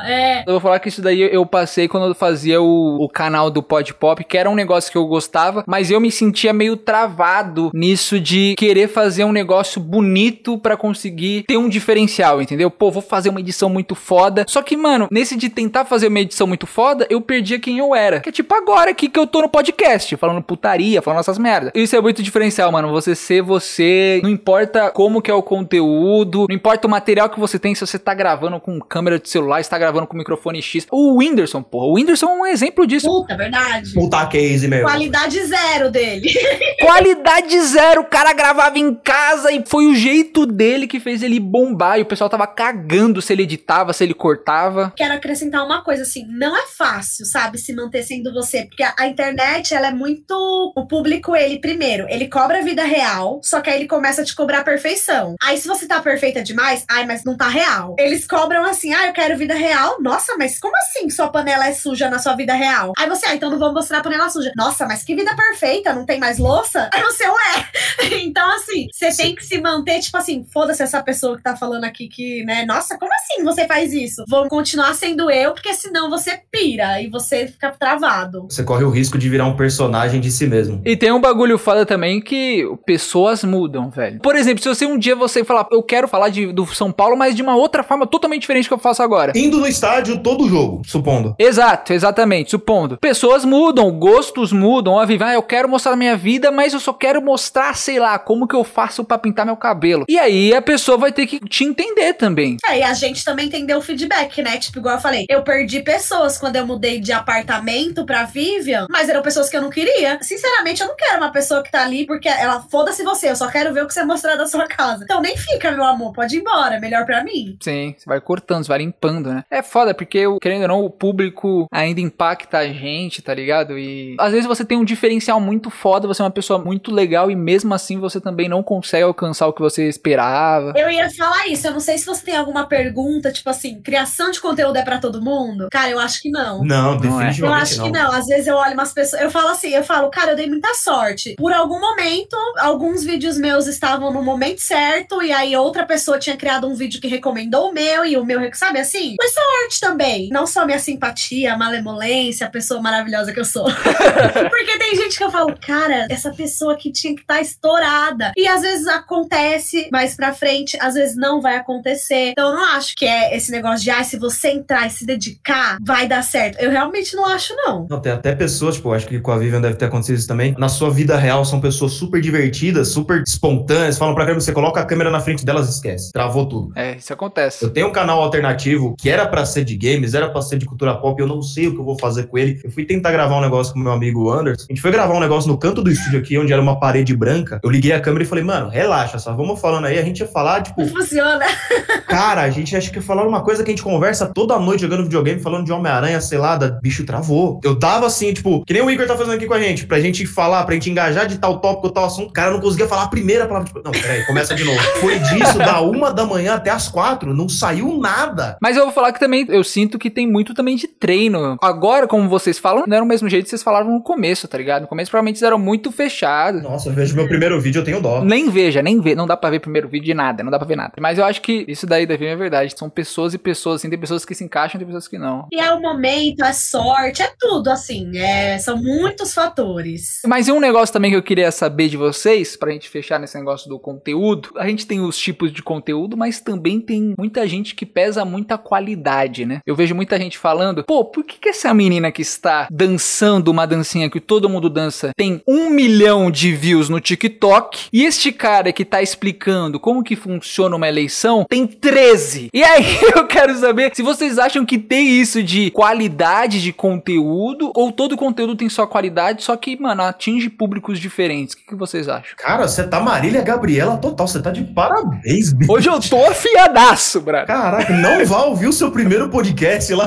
É. Eu vou falar que isso daí eu passei quando eu fazia o, o canal do Pod Pop, que era um negócio que eu gostava, mas eu me sentia meio travado nisso de querer fazer um negócio bonito pra conseguir ter um diferencial, entendeu? Pô, vou fazer uma edição muito foda. Só que, mano, nesse de tentar fazer uma edição muito foda, eu perdia quem eu era. Que é tipo agora aqui que eu tô no podcast, falando putaria, falando essas merdas. Isso é muito diferencial, mano. Você ser você, não importa como que é o conteúdo, não importa o material que você tem, se você tá gravando com câmera de celular, se tá gravando com microfone X. O Whindersson, porra, o Whindersson é um exemplo disso. Puta, verdade. Puta case mesmo. Qualidade zero dele. Qualidade zero, o cara gravava em casa e foi o jeito dele que fez ele bombar. E o pessoal tava cagando se ele editava, se ele cortava. Quero acrescentar uma coisa assim, não é fácil, sabe, se manter sendo você, porque a, a internet, ela é muito o público ele primeiro, ele cobra a vida real, só que aí ele começa a te cobrar a perfeição. Aí se você tá perfeita demais, ai, mas não tá real. Eles cobram assim, ah, eu quero vida real real, nossa, mas como assim sua panela é suja na sua vida real? Aí você, ah, então não vou mostrar a panela suja. Nossa, mas que vida perfeita, não tem mais louça? Aí você, ué. então, assim, você tem que se manter, tipo assim, foda-se essa pessoa que tá falando aqui que, né, nossa, como assim você faz isso? Vou continuar sendo eu, porque senão você pira e você fica travado. Você corre o risco de virar um personagem de si mesmo. E tem um bagulho foda também que pessoas mudam, velho. Por exemplo, se você um dia você falar, eu quero falar de, do São Paulo, mas de uma outra forma totalmente diferente que eu faço agora. Indo no estádio todo jogo, supondo. Exato, exatamente, supondo. Pessoas mudam, gostos mudam. A Vivi, ah, eu quero mostrar a minha vida, mas eu só quero mostrar, sei lá, como que eu faço para pintar meu cabelo. E aí a pessoa vai ter que te entender também. É, e a gente também entendeu o feedback, né? Tipo, igual eu falei, eu perdi pessoas quando eu mudei de apartamento pra Vivian, mas eram pessoas que eu não queria. Sinceramente, eu não quero uma pessoa que tá ali porque ela foda-se você, eu só quero ver o que você mostrar da sua casa. Então nem fica, meu amor, pode ir embora, é melhor para mim. Sim, você vai cortando, você vai limpando, né? É foda, porque, querendo ou não, o público ainda impacta a gente, tá ligado? E às vezes você tem um diferencial muito foda, você é uma pessoa muito legal e mesmo assim você também não consegue alcançar o que você esperava. Eu ia falar isso, eu não sei se você tem alguma pergunta, tipo assim, criação de conteúdo é para todo mundo? Cara, eu acho que não. Não, definitivamente não. É. Eu acho não. que não. Às vezes eu olho umas pessoas, eu falo assim, eu falo, cara, eu dei muita sorte. Por algum momento, alguns vídeos meus estavam no momento certo e aí outra pessoa tinha criado um vídeo que recomendou o meu e o meu, sabe assim? Foi sorte também. Não só minha simpatia, a malemolência, a pessoa maravilhosa que eu sou. Porque tem gente que eu falo, cara, essa pessoa que tinha que estar tá estourada. E às vezes acontece mais pra frente, às vezes não vai acontecer. Então eu não acho que é esse negócio de, ah, se você entrar e se dedicar, vai dar certo. Eu realmente não acho, não. Não, tem até pessoas, tipo, acho que com a Vivian deve ter acontecido isso também. Na sua vida real, são pessoas super divertidas, super espontâneas, falam pra câmera, você coloca a câmera na frente delas e esquece. Travou tudo. É, isso acontece. Eu tenho um canal alternativo que era pra ser de games, era pra ser de cultura pop, eu não sei o que eu vou fazer com ele. Eu fui tentar gravar um negócio com meu amigo Anderson. A gente foi gravar um negócio no canto do estúdio aqui, onde era uma parede branca. Eu liguei a câmera e falei, mano, relaxa, só vamos falando aí. A gente ia falar, tipo. Não funciona. Cara, a gente acha que ia falar uma coisa que a gente conversa toda noite jogando videogame, falando de Homem-Aranha, sei lá, da bicho travou. Eu tava assim, tipo, que nem o Igor tá fazendo aqui com a gente, pra gente falar, pra gente engajar de tal tópico, tal assunto. O cara não conseguia falar a primeira palavra. Tipo, não, peraí, começa de novo. Foi disso, da uma da manhã até as quatro, não saiu nada. Mas eu vou falar que também, eu sinto que tem muito também de treino. Agora, como vocês falam, não era o mesmo jeito que vocês falavam no começo, tá ligado? No começo, provavelmente, eles eram muito fechados. Nossa, eu vejo meu primeiro vídeo, eu tenho dó. Nem veja, nem vê. Não dá pra ver primeiro vídeo de nada, não dá pra ver nada. Mas eu acho que isso daí deve é verdade. São pessoas e pessoas, assim, tem pessoas que se encaixam, tem pessoas que não. E é o momento, é sorte, é tudo, assim. É, são muitos fatores. Mas um negócio também que eu queria saber de vocês, pra gente fechar nesse negócio do conteúdo. A gente tem os tipos de conteúdo, mas também tem muita gente que pesa muita qualidade, né? Eu vejo muita gente falando, pô, por que, que essa menina que está dançando uma dancinha que todo mundo dança tem um milhão de views no TikTok e este cara que tá explicando como que funciona uma eleição tem 13? E aí eu quero saber se vocês acham que tem isso de qualidade de conteúdo ou todo conteúdo tem sua qualidade, só que, mano, atinge públicos diferentes. O que, que vocês acham? Cara, você tá Marília Gabriela total, você tá de parabéns, bicho. Hoje eu tô afiadaço, brother. Caraca, não vá ouvir o seu primeiro podcast lá.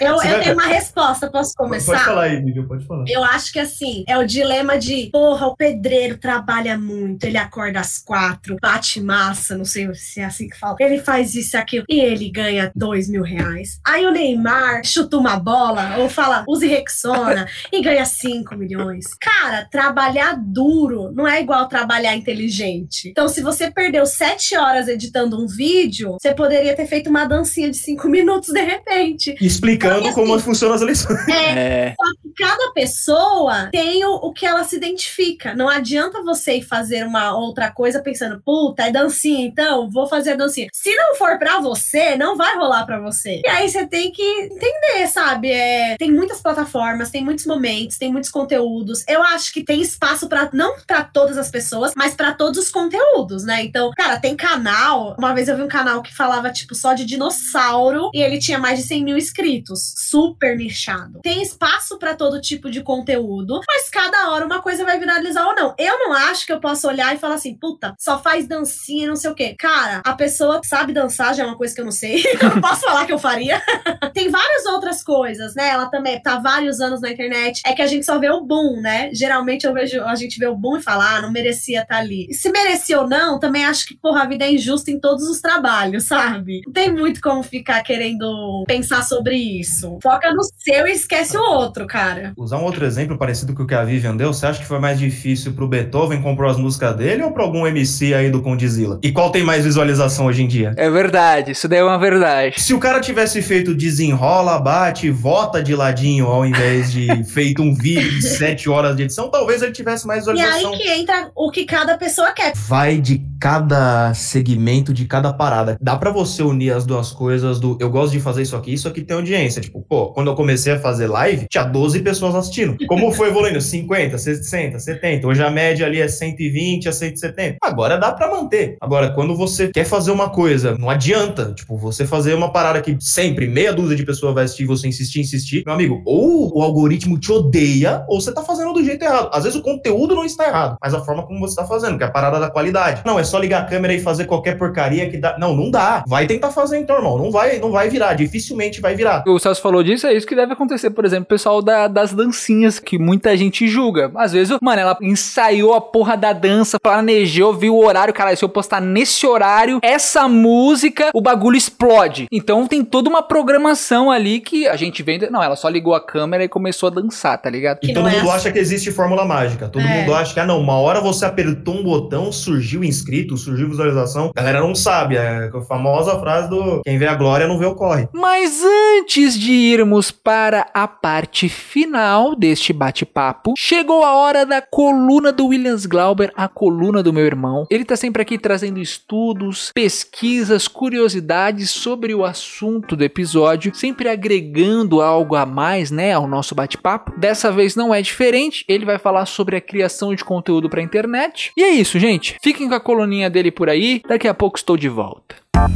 Eu, tenho uma resposta, posso começar? Pode falar aí, Vivian, pode falar. Eu acho que assim, é o dilema de, porra, o pedreiro trabalha muito, ele acorda às quatro, bate massa, não sei se é assim que fala. Ele faz isso e aquilo, e ele ganha dois mil reais. Aí o Neymar chuta uma bola, ou fala, use Rexona, e ganha cinco milhões. Cara, trabalhar duro não é igual trabalhar inteligente. Então, se você perdeu sete horas editando um vídeo, você poderia ter feito uma dancinha de cinco minutos de repente. Explicando Porque, como assim, funcionam as eleições. É. cada pessoa tem o, o que ela se identifica. Não adianta você ir fazer uma outra coisa pensando, puta, é dancinha, então vou fazer a dancinha. Se não for pra você, não vai rolar pra você. E aí você tem que entender, sabe? É, tem muitas plataformas, tem muitos momentos, tem muitos conteúdos. Eu acho que tem espaço para não pra todas as pessoas, mas pra todos os conteúdos, né? Então, cara, tem canal. Uma vez eu vi um canal que falava, tipo, só de dinossauro e ele tinha mais de 100 mil inscritos. Super nichado. Tem espaço pra todo tipo de conteúdo, mas cada hora uma coisa vai viralizar ou não. Eu não acho que eu posso olhar e falar assim, puta, só faz dancinha, não sei o quê. Cara, a pessoa sabe dançar, já é uma coisa que eu não sei. eu não posso falar que eu faria. tem várias outras coisas, né? Ela também tá vários anos na internet. É que a gente só vê o boom, né? Geralmente eu vejo, a gente vê o boom e fala, ah, não merecia estar ali. E se merecia ou não, também acho que, porra, a vida é injusta em todos os trabalhos, sabe? Tem muito como ficar querendo pensar sobre isso. Foca no seu e esquece o outro, cara. Usar um outro exemplo parecido com o que a Vivian deu, você acha que foi mais difícil pro Beethoven comprar as músicas dele ou pra algum MC aí do Condzilla? E qual tem mais visualização hoje em dia? É verdade, isso daí é uma verdade. Se o cara tivesse feito desenrola, bate, vota de ladinho ao invés de feito um vídeo de sete horas de edição, talvez ele tivesse mais E visualização. aí que entra o que cada pessoa quer. vai de cada segmento de cada parada. Dá pra você unir as duas coisas do eu gosto de fazer isso aqui, isso aqui tem audiência. Tipo, pô, quando eu comecei a fazer live, tinha 12 pessoas assistindo. Como foi evoluindo? 50, 60, 70. Hoje a média ali é 120 a 170. Agora dá pra manter. Agora, quando você quer fazer uma coisa, não adianta, tipo, você fazer uma parada que sempre meia dúzia de pessoas vai assistir, você insistir, insistir. Meu amigo, ou o algoritmo te odeia, ou você tá fazendo do jeito errado. Às vezes o conteúdo não está errado, mas a forma como você tá fazendo, que é a parada da qualidade. Não, é só ligar a câmera e fazer qualquer porcaria que dá. Não, não dá. Vai tentar fazer então, irmão. Não vai, não vai virar. Dificilmente vai virar. O Celso falou disso, é isso que deve acontecer, por exemplo, o pessoal da- das dancinhas, que muita gente julga. Às vezes, mano, ela ensaiou a porra da dança, planejou, viu o horário, cara, se eu postar nesse horário, essa música, o bagulho explode. Então tem toda uma programação ali que a gente vende. Não, ela só ligou a câmera e começou a dançar, tá ligado? E todo não é mundo assim. acha que existe fórmula mágica. Todo É. mundo acha que, ah, não, uma hora você apertou um botão, surgiu inscrito, surgiu visualização. A galera não sabe. É a famosa frase do quem vê a glória não vê o corre. Mas antes de irmos para a parte final deste bate-papo, chegou a hora da coluna do Williams Glauber, a coluna do meu irmão. Ele tá sempre aqui trazendo estudos, pesquisas, curiosidades sobre o assunto do episódio, sempre agregando algo a mais, né, ao nosso bate-papo. Dessa vez não é diferente, ele vai falar sobre a criação de conteúdo para internet. E é isso, gente. Fiquem com a coluninha dele por aí, daqui a pouco estou de volta. Thank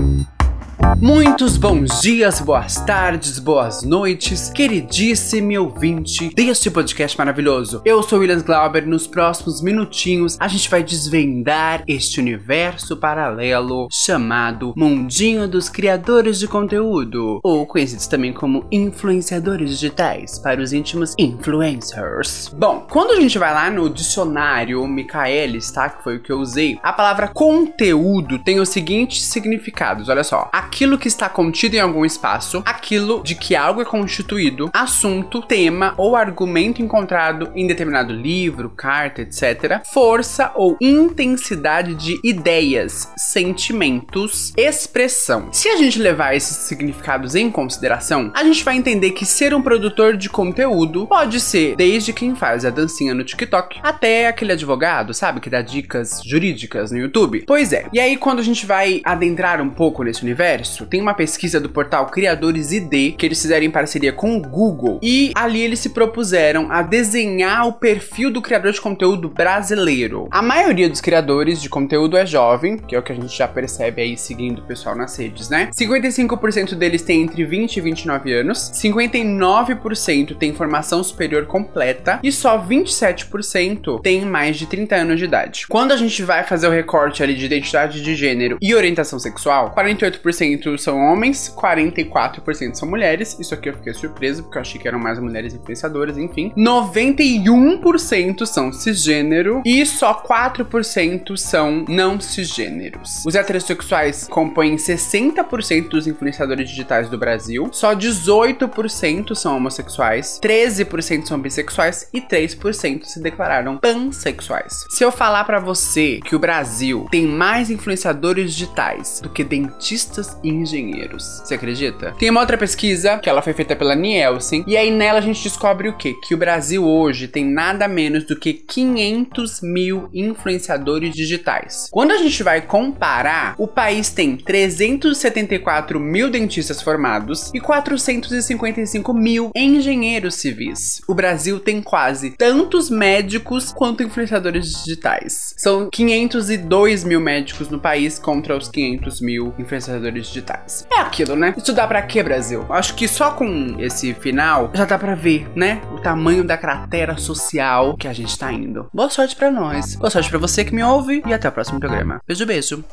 you. Muitos bons dias, boas tardes, boas noites, queridíssimo ouvinte deste podcast maravilhoso. Eu sou William Glauber. Nos próximos minutinhos, a gente vai desvendar este universo paralelo chamado Mundinho dos Criadores de Conteúdo, ou conhecidos também como influenciadores digitais, para os íntimos influencers. Bom, quando a gente vai lá no dicionário Michaelis, tá? Que foi o que eu usei, a palavra conteúdo tem os seguintes significados, olha só. Aquilo que está contido em algum espaço, aquilo de que algo é constituído, assunto, tema ou argumento encontrado em determinado livro, carta, etc. Força ou intensidade de ideias, sentimentos, expressão. Se a gente levar esses significados em consideração, a gente vai entender que ser um produtor de conteúdo pode ser desde quem faz a dancinha no TikTok até aquele advogado, sabe, que dá dicas jurídicas no YouTube. Pois é. E aí quando a gente vai adentrar um pouco nesse universo, tem uma pesquisa do portal Criadores ID que eles fizeram em parceria com o Google e ali eles se propuseram a desenhar o perfil do criador de conteúdo brasileiro. A maioria dos criadores de conteúdo é jovem, que é o que a gente já percebe aí seguindo o pessoal nas redes, né? 55% deles têm entre 20 e 29 anos, 59% tem formação superior completa e só 27% tem mais de 30 anos de idade. Quando a gente vai fazer o recorte ali de identidade de gênero e orientação sexual, 48% são homens, 44% são mulheres. Isso aqui eu fiquei surpreso porque eu achei que eram mais mulheres influenciadoras, enfim. 91% são cisgênero e só 4% são não cisgêneros. Os heterossexuais compõem 60% dos influenciadores digitais do Brasil, só 18% são homossexuais, 13% são bissexuais e 3% se declararam pansexuais. Se eu falar pra você que o Brasil tem mais influenciadores digitais do que dentistas engenheiros, você acredita? Tem uma outra pesquisa que ela foi feita pela Nielsen e aí nela a gente descobre o quê? Que o Brasil hoje tem nada menos do que 500 mil influenciadores digitais. Quando a gente vai comparar, o país tem 374 mil dentistas formados e 455 mil engenheiros civis. O Brasil tem quase tantos médicos quanto influenciadores digitais. São 502 mil médicos no país contra os 500 mil influenciadores digitais. É aquilo, né? Dá pra quê, Brasil? Acho que só com esse final já dá pra ver, né? O tamanho da cratera social que a gente tá indo. Boa sorte pra nós. Boa sorte pra você que me ouve e até o próximo programa. Beijo, beijo.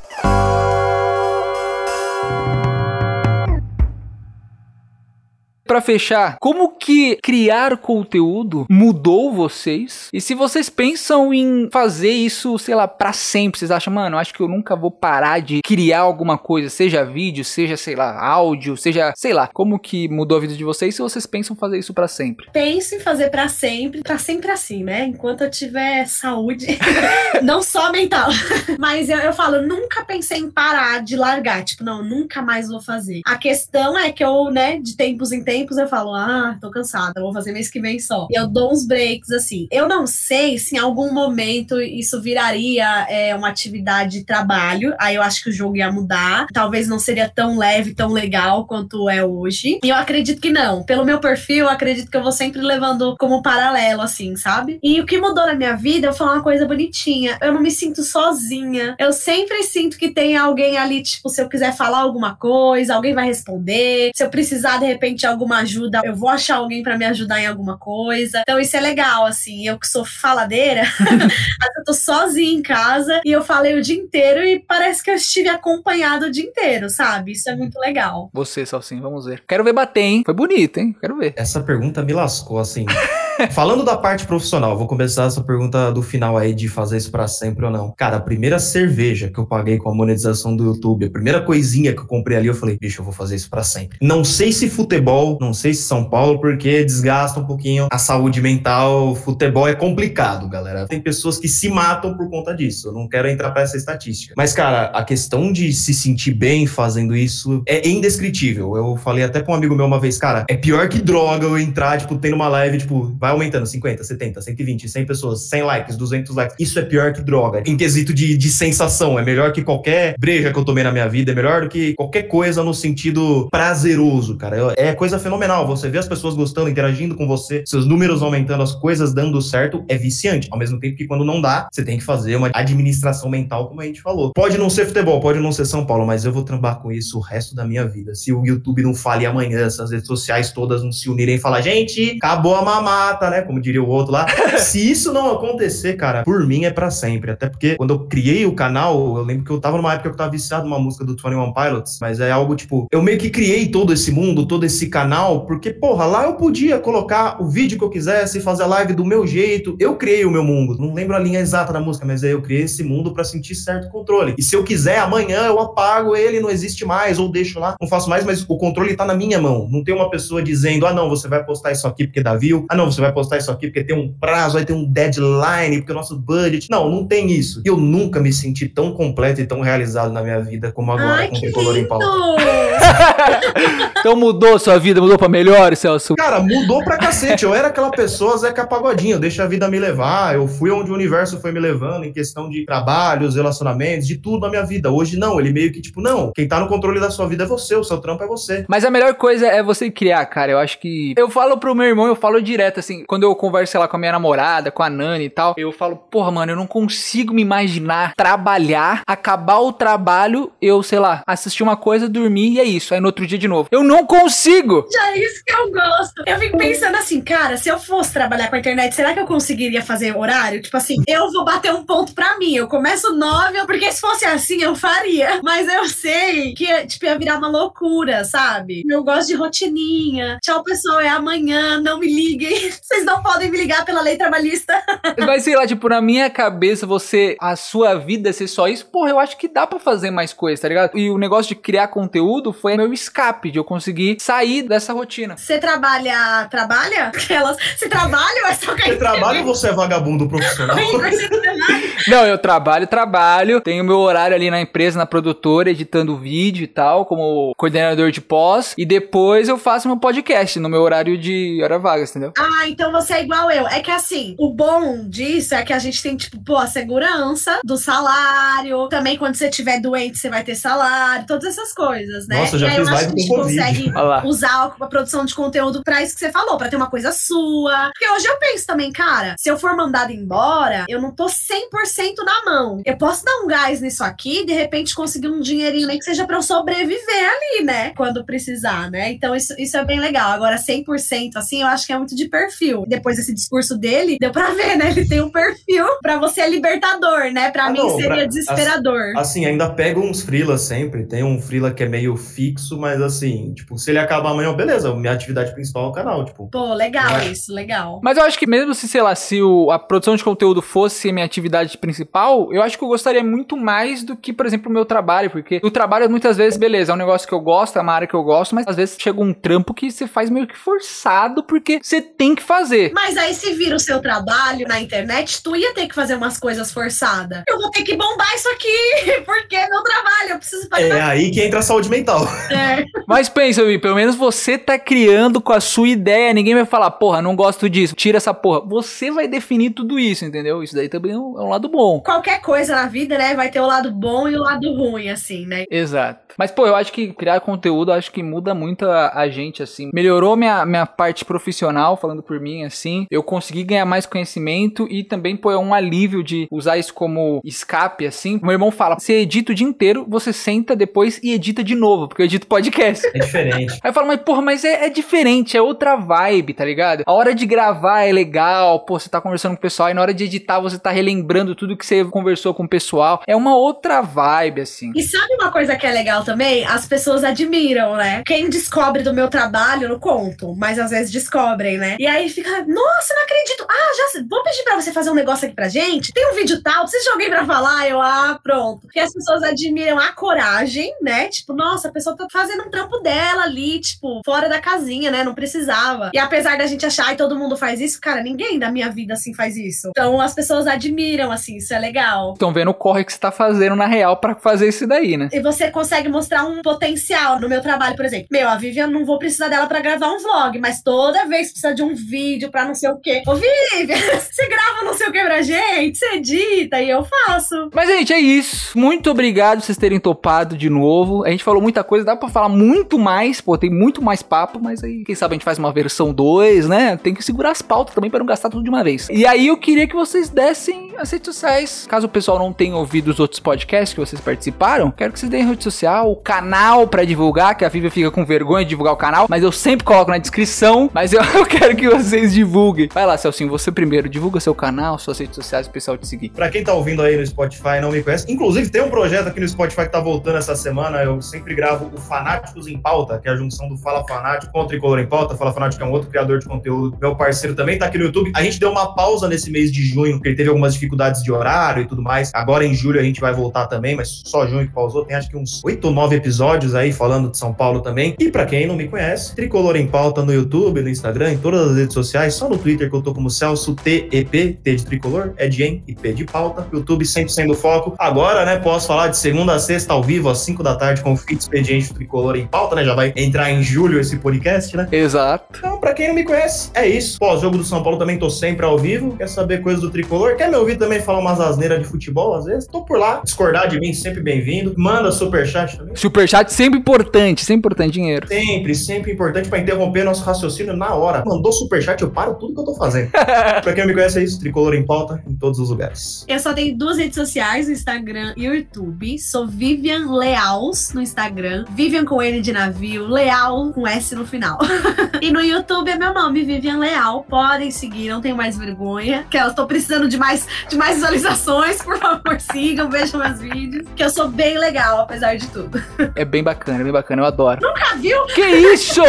Pra fechar, como que criar conteúdo mudou vocês? E se vocês pensam em fazer isso, sei lá, pra sempre, vocês acham, mano, acho que eu nunca vou parar de criar alguma coisa, seja vídeo, seja, sei lá, áudio, seja, sei lá, como que mudou a vida de vocês se vocês pensam fazer isso pra sempre? Penso em fazer pra sempre, pra sempre assim, né? Enquanto eu tiver saúde, não só mental. Mas eu, eu falo, nunca pensei em parar de largar, tipo, não, nunca mais vou fazer. A questão é que eu, né, de tempos em tempos eu falo, ah, tô cansada, vou fazer mês que vem só. E eu dou uns breaks assim. Eu não sei se em algum momento isso viraria é, uma atividade de trabalho. Aí eu acho que o jogo ia mudar. Talvez não seria tão leve, tão legal quanto é hoje. E eu acredito que não. Pelo meu perfil, eu acredito que eu vou sempre levando como paralelo, assim, sabe? E o que mudou na minha vida, eu falar uma coisa bonitinha. Eu não me sinto sozinha. Eu sempre sinto que tem alguém ali, tipo, se eu quiser falar alguma coisa, alguém vai responder. Se eu precisar, de repente, alguma ajuda, eu vou achar alguém para me ajudar em alguma coisa. Então isso é legal, assim. Eu que sou faladeira, eu tô sozinha em casa e eu falei o dia inteiro e parece que eu estive acompanhado o dia inteiro, sabe? Isso é muito legal. Você, Salsim, vamos ver. Quero ver bater, hein? Foi bonito, hein? Quero ver. Essa pergunta me lascou, assim. Falando da parte profissional, vou começar essa pergunta do final aí de fazer isso para sempre ou não. Cara, a primeira cerveja que eu paguei com a monetização do YouTube, a primeira coisinha que eu comprei ali, eu falei, bicho, eu vou fazer isso para sempre. Não sei se futebol, não sei se São Paulo, porque desgasta um pouquinho a saúde mental. Futebol é complicado, galera. Tem pessoas que se matam por conta disso. Eu não quero entrar para essa estatística. Mas, cara, a questão de se sentir bem fazendo isso é indescritível. Eu falei até com um amigo meu uma vez, cara, é pior que droga eu entrar, tipo, tendo uma live, tipo, vai aumentando 50, 70, 120, 100 pessoas, 100 likes, 200 likes. Isso é pior que droga. Em quesito de, de sensação, é melhor que qualquer breja que eu tomei na minha vida, é melhor do que qualquer coisa no sentido prazeroso, cara. É coisa fenomenal. Você vê as pessoas gostando, interagindo com você, seus números aumentando, as coisas dando certo, é viciante. Ao mesmo tempo que quando não dá, você tem que fazer uma administração mental, como a gente falou. Pode não ser futebol, pode não ser São Paulo, mas eu vou trambar com isso o resto da minha vida. Se o YouTube não fale amanhã, se as redes sociais todas não se unirem e falar, gente, acabou a mamata, né? Como diria o outro lá. Se isso não acontecer, cara, por mim é para sempre. Até porque quando eu criei o canal, eu lembro que eu tava numa época que eu tava viciado numa música do 21 Pilots, mas é algo tipo, eu meio que criei todo esse mundo, todo esse canal, porque, porra, lá eu podia colocar o vídeo que eu quisesse, fazer a live do meu jeito. Eu criei o meu mundo. Não lembro a linha exata da música, mas aí eu criei esse mundo para sentir certo controle. E se eu quiser, amanhã eu apago ele, não existe mais, ou deixo lá, não faço mais, mas o controle tá na minha mão. Não tem uma pessoa dizendo, ah, não, você vai postar isso aqui porque dá view, ah, não, você vai postar isso aqui porque tem um prazo, aí tem um deadline, porque o nosso budget. Não, não tem isso. E eu nunca me senti tão completo e tão realizado na minha vida como agora Ai, com o Tricolor em! Pauta. Então mudou sua vida, mudou pra melhor, Celso? Cara, mudou pra cacete. Eu era aquela pessoa Zeca Pagodinho, deixa a vida me levar. Eu fui onde o universo foi me levando em questão de trabalhos, relacionamentos, de tudo na minha vida. Hoje não, ele meio que tipo, não, quem tá no controle da sua vida é você, o seu trampo é você. Mas a melhor coisa é você criar, cara. Eu acho que. Eu falo pro meu irmão, eu falo direto, assim, quando eu converso, sei lá, com a minha namorada, com a Nani e tal, eu falo, porra, mano, eu não consigo me imaginar trabalhar, acabar o trabalho, eu, sei lá, assistir uma coisa, dormir e é isso. Aí no outro dia de novo. Eu não consigo! Já é isso que eu gosto. Eu fico pensando assim, cara, se eu fosse trabalhar com a internet, será que eu conseguiria fazer horário? Tipo assim, eu vou bater um ponto pra mim. Eu começo nove, porque se fosse assim, eu faria. Mas eu sei que, tipo, ia virar uma loucura, sabe? Eu gosto de rotininha. Tchau, pessoal, é amanhã, não me liguem. Vocês não podem me ligar pela lei trabalhista. Mas sei lá, tipo, na minha cabeça, você, a sua vida ser só isso, porra, eu acho que dá pra fazer mais coisas, tá ligado? E o negócio de criar conteúdo foi meu escape, de eu conseguir sair dessa rotina. Você trabalha, trabalha? Elas, você trabalha ou é só Você trabalha ou você é vagabundo profissional? Não, eu trabalho, trabalho, tenho meu horário ali na empresa, na produtora, editando vídeo e tal, como coordenador de pós, e depois eu faço meu podcast no meu horário de hora vagas, entendeu? Ah, então você é igual eu. É que assim, o bom disso é que a gente tem, tipo, pô, a segurança do salário. Também quando você estiver doente, você vai ter salário, todas essas coisas, né? Nossa, já e aí fiz eu acho live que a gente com Covid. consegue Olha lá. usar a produção de conteúdo pra isso que você falou, pra ter uma coisa sua. Porque hoje eu penso também, cara, se eu for mandado embora, eu não tô 100% na mão. Eu posso dar um gás nisso aqui e de repente conseguir um dinheirinho nem que seja pra eu sobreviver ali, né? Quando precisar, né? Então isso, isso é bem legal. Agora, 100% assim, eu acho que é muito de perfil. Depois desse discurso dele, deu pra ver, né? Ele tem um perfil pra você é libertador, né? Pra Ah, mim não, seria pra- desesperador. Assim, ainda pego uns freelas sempre. Tem um freela que é meio fixo, isso, mas assim, tipo, se ele acabar amanhã, beleza, minha atividade principal é o canal, tipo. Pô, legal isso, legal. Mas eu acho que mesmo se, sei lá, se o- a produção de conteúdo fosse a minha atividade principal, eu acho que eu gostaria muito mais do que, por exemplo, o meu trabalho, porque o trabalho muitas vezes, beleza, é um negócio que eu gosto, é uma área que eu gosto, mas às vezes chega um trampo que você faz meio que forçado porque você tem que fazer. Mas aí se vira o seu trabalho na internet, tu ia ter que fazer umas coisas forçadas. Eu vou ter que bombar isso aqui, porque é meu trabalho, eu preciso fazer. É aí que entra a saúde mental. É. Mas pensa, pelo menos você tá criando com a sua ideia, ninguém vai falar, porra, não gosto disso, tira essa porra. Você vai definir tudo isso, entendeu? Isso daí também é um, é um lado bom. Qualquer coisa na vida, né, vai ter o lado bom e o lado ruim, assim, né? Exato. Mas, pô, eu acho que criar conteúdo, acho que muda muito a, a gente, assim. Melhorou minha, minha parte profissional, falando por mim, assim. Eu consegui ganhar mais conhecimento e também, pô, é um alívio de usar isso como escape, assim. Meu irmão fala, você edita o dia inteiro, você senta depois e edita de novo, porque eu edito podcast. É diferente. Aí eu falo, mas porra, mas é, é diferente, é outra vibe, tá ligado? A hora de gravar é legal, pô, você tá conversando com o pessoal, e na hora de editar você tá relembrando tudo que você conversou com o pessoal. É uma outra vibe, assim. E sabe uma coisa que é legal também? As pessoas admiram, né? Quem descobre do meu trabalho, eu não conto, mas às vezes descobrem, né? E aí fica, nossa, não acredito. Ah, já vou pedir pra você fazer um negócio aqui pra gente. Tem um vídeo tal, precisa de alguém pra falar? Eu, ah, pronto. Porque as pessoas admiram a coragem, né? Tipo, nossa, a pessoa tá fazendo um trampo dela ali, tipo, fora da casinha, né? Não precisava. E apesar da gente achar, e todo mundo faz isso, cara, ninguém da minha vida assim faz isso. Então as pessoas admiram, assim, isso é legal. Estão vendo o corre que você tá fazendo na real pra fazer isso daí, né? E você consegue mostrar um potencial no meu trabalho, por exemplo. Meu, a Vivian não vou precisar dela pra gravar um vlog, mas toda vez precisa de um vídeo pra não sei o quê. Ô, Vivian, você grava não sei o que pra gente, você edita e eu faço. Mas, gente, é isso. Muito obrigado vocês terem topado de novo. A gente falou muita coisa, dá pra falar muito mais. Pô, tem muito mais papo, mas aí, quem sabe a gente faz uma versão 2, né? Tem que segurar as pautas também pra não gastar tudo de uma vez. E aí eu queria que vocês dessem as redes sociais. Caso o pessoal não tenha ouvido os outros podcasts que vocês participaram, quero que vocês deem rede social, o canal pra divulgar, que a Vivian fica com vergonha de divulgar o canal, mas eu sempre coloco na descrição. Mas eu, eu quero que vocês divulguem. Vai lá, Celcinho, você primeiro, divulga seu canal, suas redes sociais pro pessoal te seguir. Pra quem tá ouvindo aí no Spotify e não me conhece, inclusive tem um projeto aqui no Spotify que tá voltando essa semana. Eu sempre gravo o Fanáticos em Pauta, que é a junção do Fala Fanático com o Tricolor em Pauta. Fala Fanático é um outro criador de conteúdo, meu parceiro também tá aqui no YouTube. A gente deu uma pausa nesse mês de junho, porque ele teve algumas dificuldades de horário e tudo mais. Agora em julho a gente vai voltar também, mas só junho que pausou. Tem acho que uns oito ou nove episódios aí falando de São Paulo também. E pra quem não me conhece, Tricolor em Pauta no YouTube, no Instagram, em todas as redes sociais, só no Twitter que eu tô como Celso TEP, T de Tricolor, é de em e P de pauta. YouTube sempre sendo foco. Agora, né, posso falar de segunda a sexta ao vivo, às 5 da tarde, com o Fit Expediente Tricolor em Pauta, né? Já vai entrar em julho esse podcast, né? Exato. Então, pra quem não me conhece, é isso. Pós-jogo do São Paulo também tô sempre ao vivo. Quer saber coisas do tricolor? Quer me ouvir também falar umas asneiras de futebol, às vezes? Tô por lá. Discordar de mim, sempre bem-vindo. Manda superchat também. Superchat sempre importante, sempre importante dinheiro. Sempre, sempre importante pra interromper nosso raciocínio na hora. Mandou superchat, eu paro tudo que eu tô fazendo. pra quem não me conhece, é isso. Tricolor em pauta em todos os lugares. Eu só tenho duas redes sociais, o Instagram e o YouTube. Sou Vivian Leals no Instagram. Vivian com N de navio, Leal com S no final. e no YouTube é meu nome, Vivian Leal. Podem seguir, não tenho mais vergonha. Que eu tô precisando de mais, de mais visualizações. Por favor, sigam, vejam meus vídeos. Que eu sou bem legal, apesar de tudo. É bem bacana, é bem bacana, eu adoro. Nunca viu? Que isso?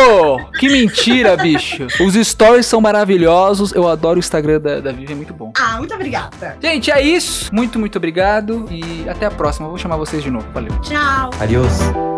Que mentira, bicho. Os stories são maravilhosos. Eu adoro o Instagram da, da Vivi, é muito bom. Ah, muito obrigada. Gente, é isso. Muito, muito obrigado. E até a próxima. Eu vou chamar vocês de novo. Valeu. Tchau. Adiós.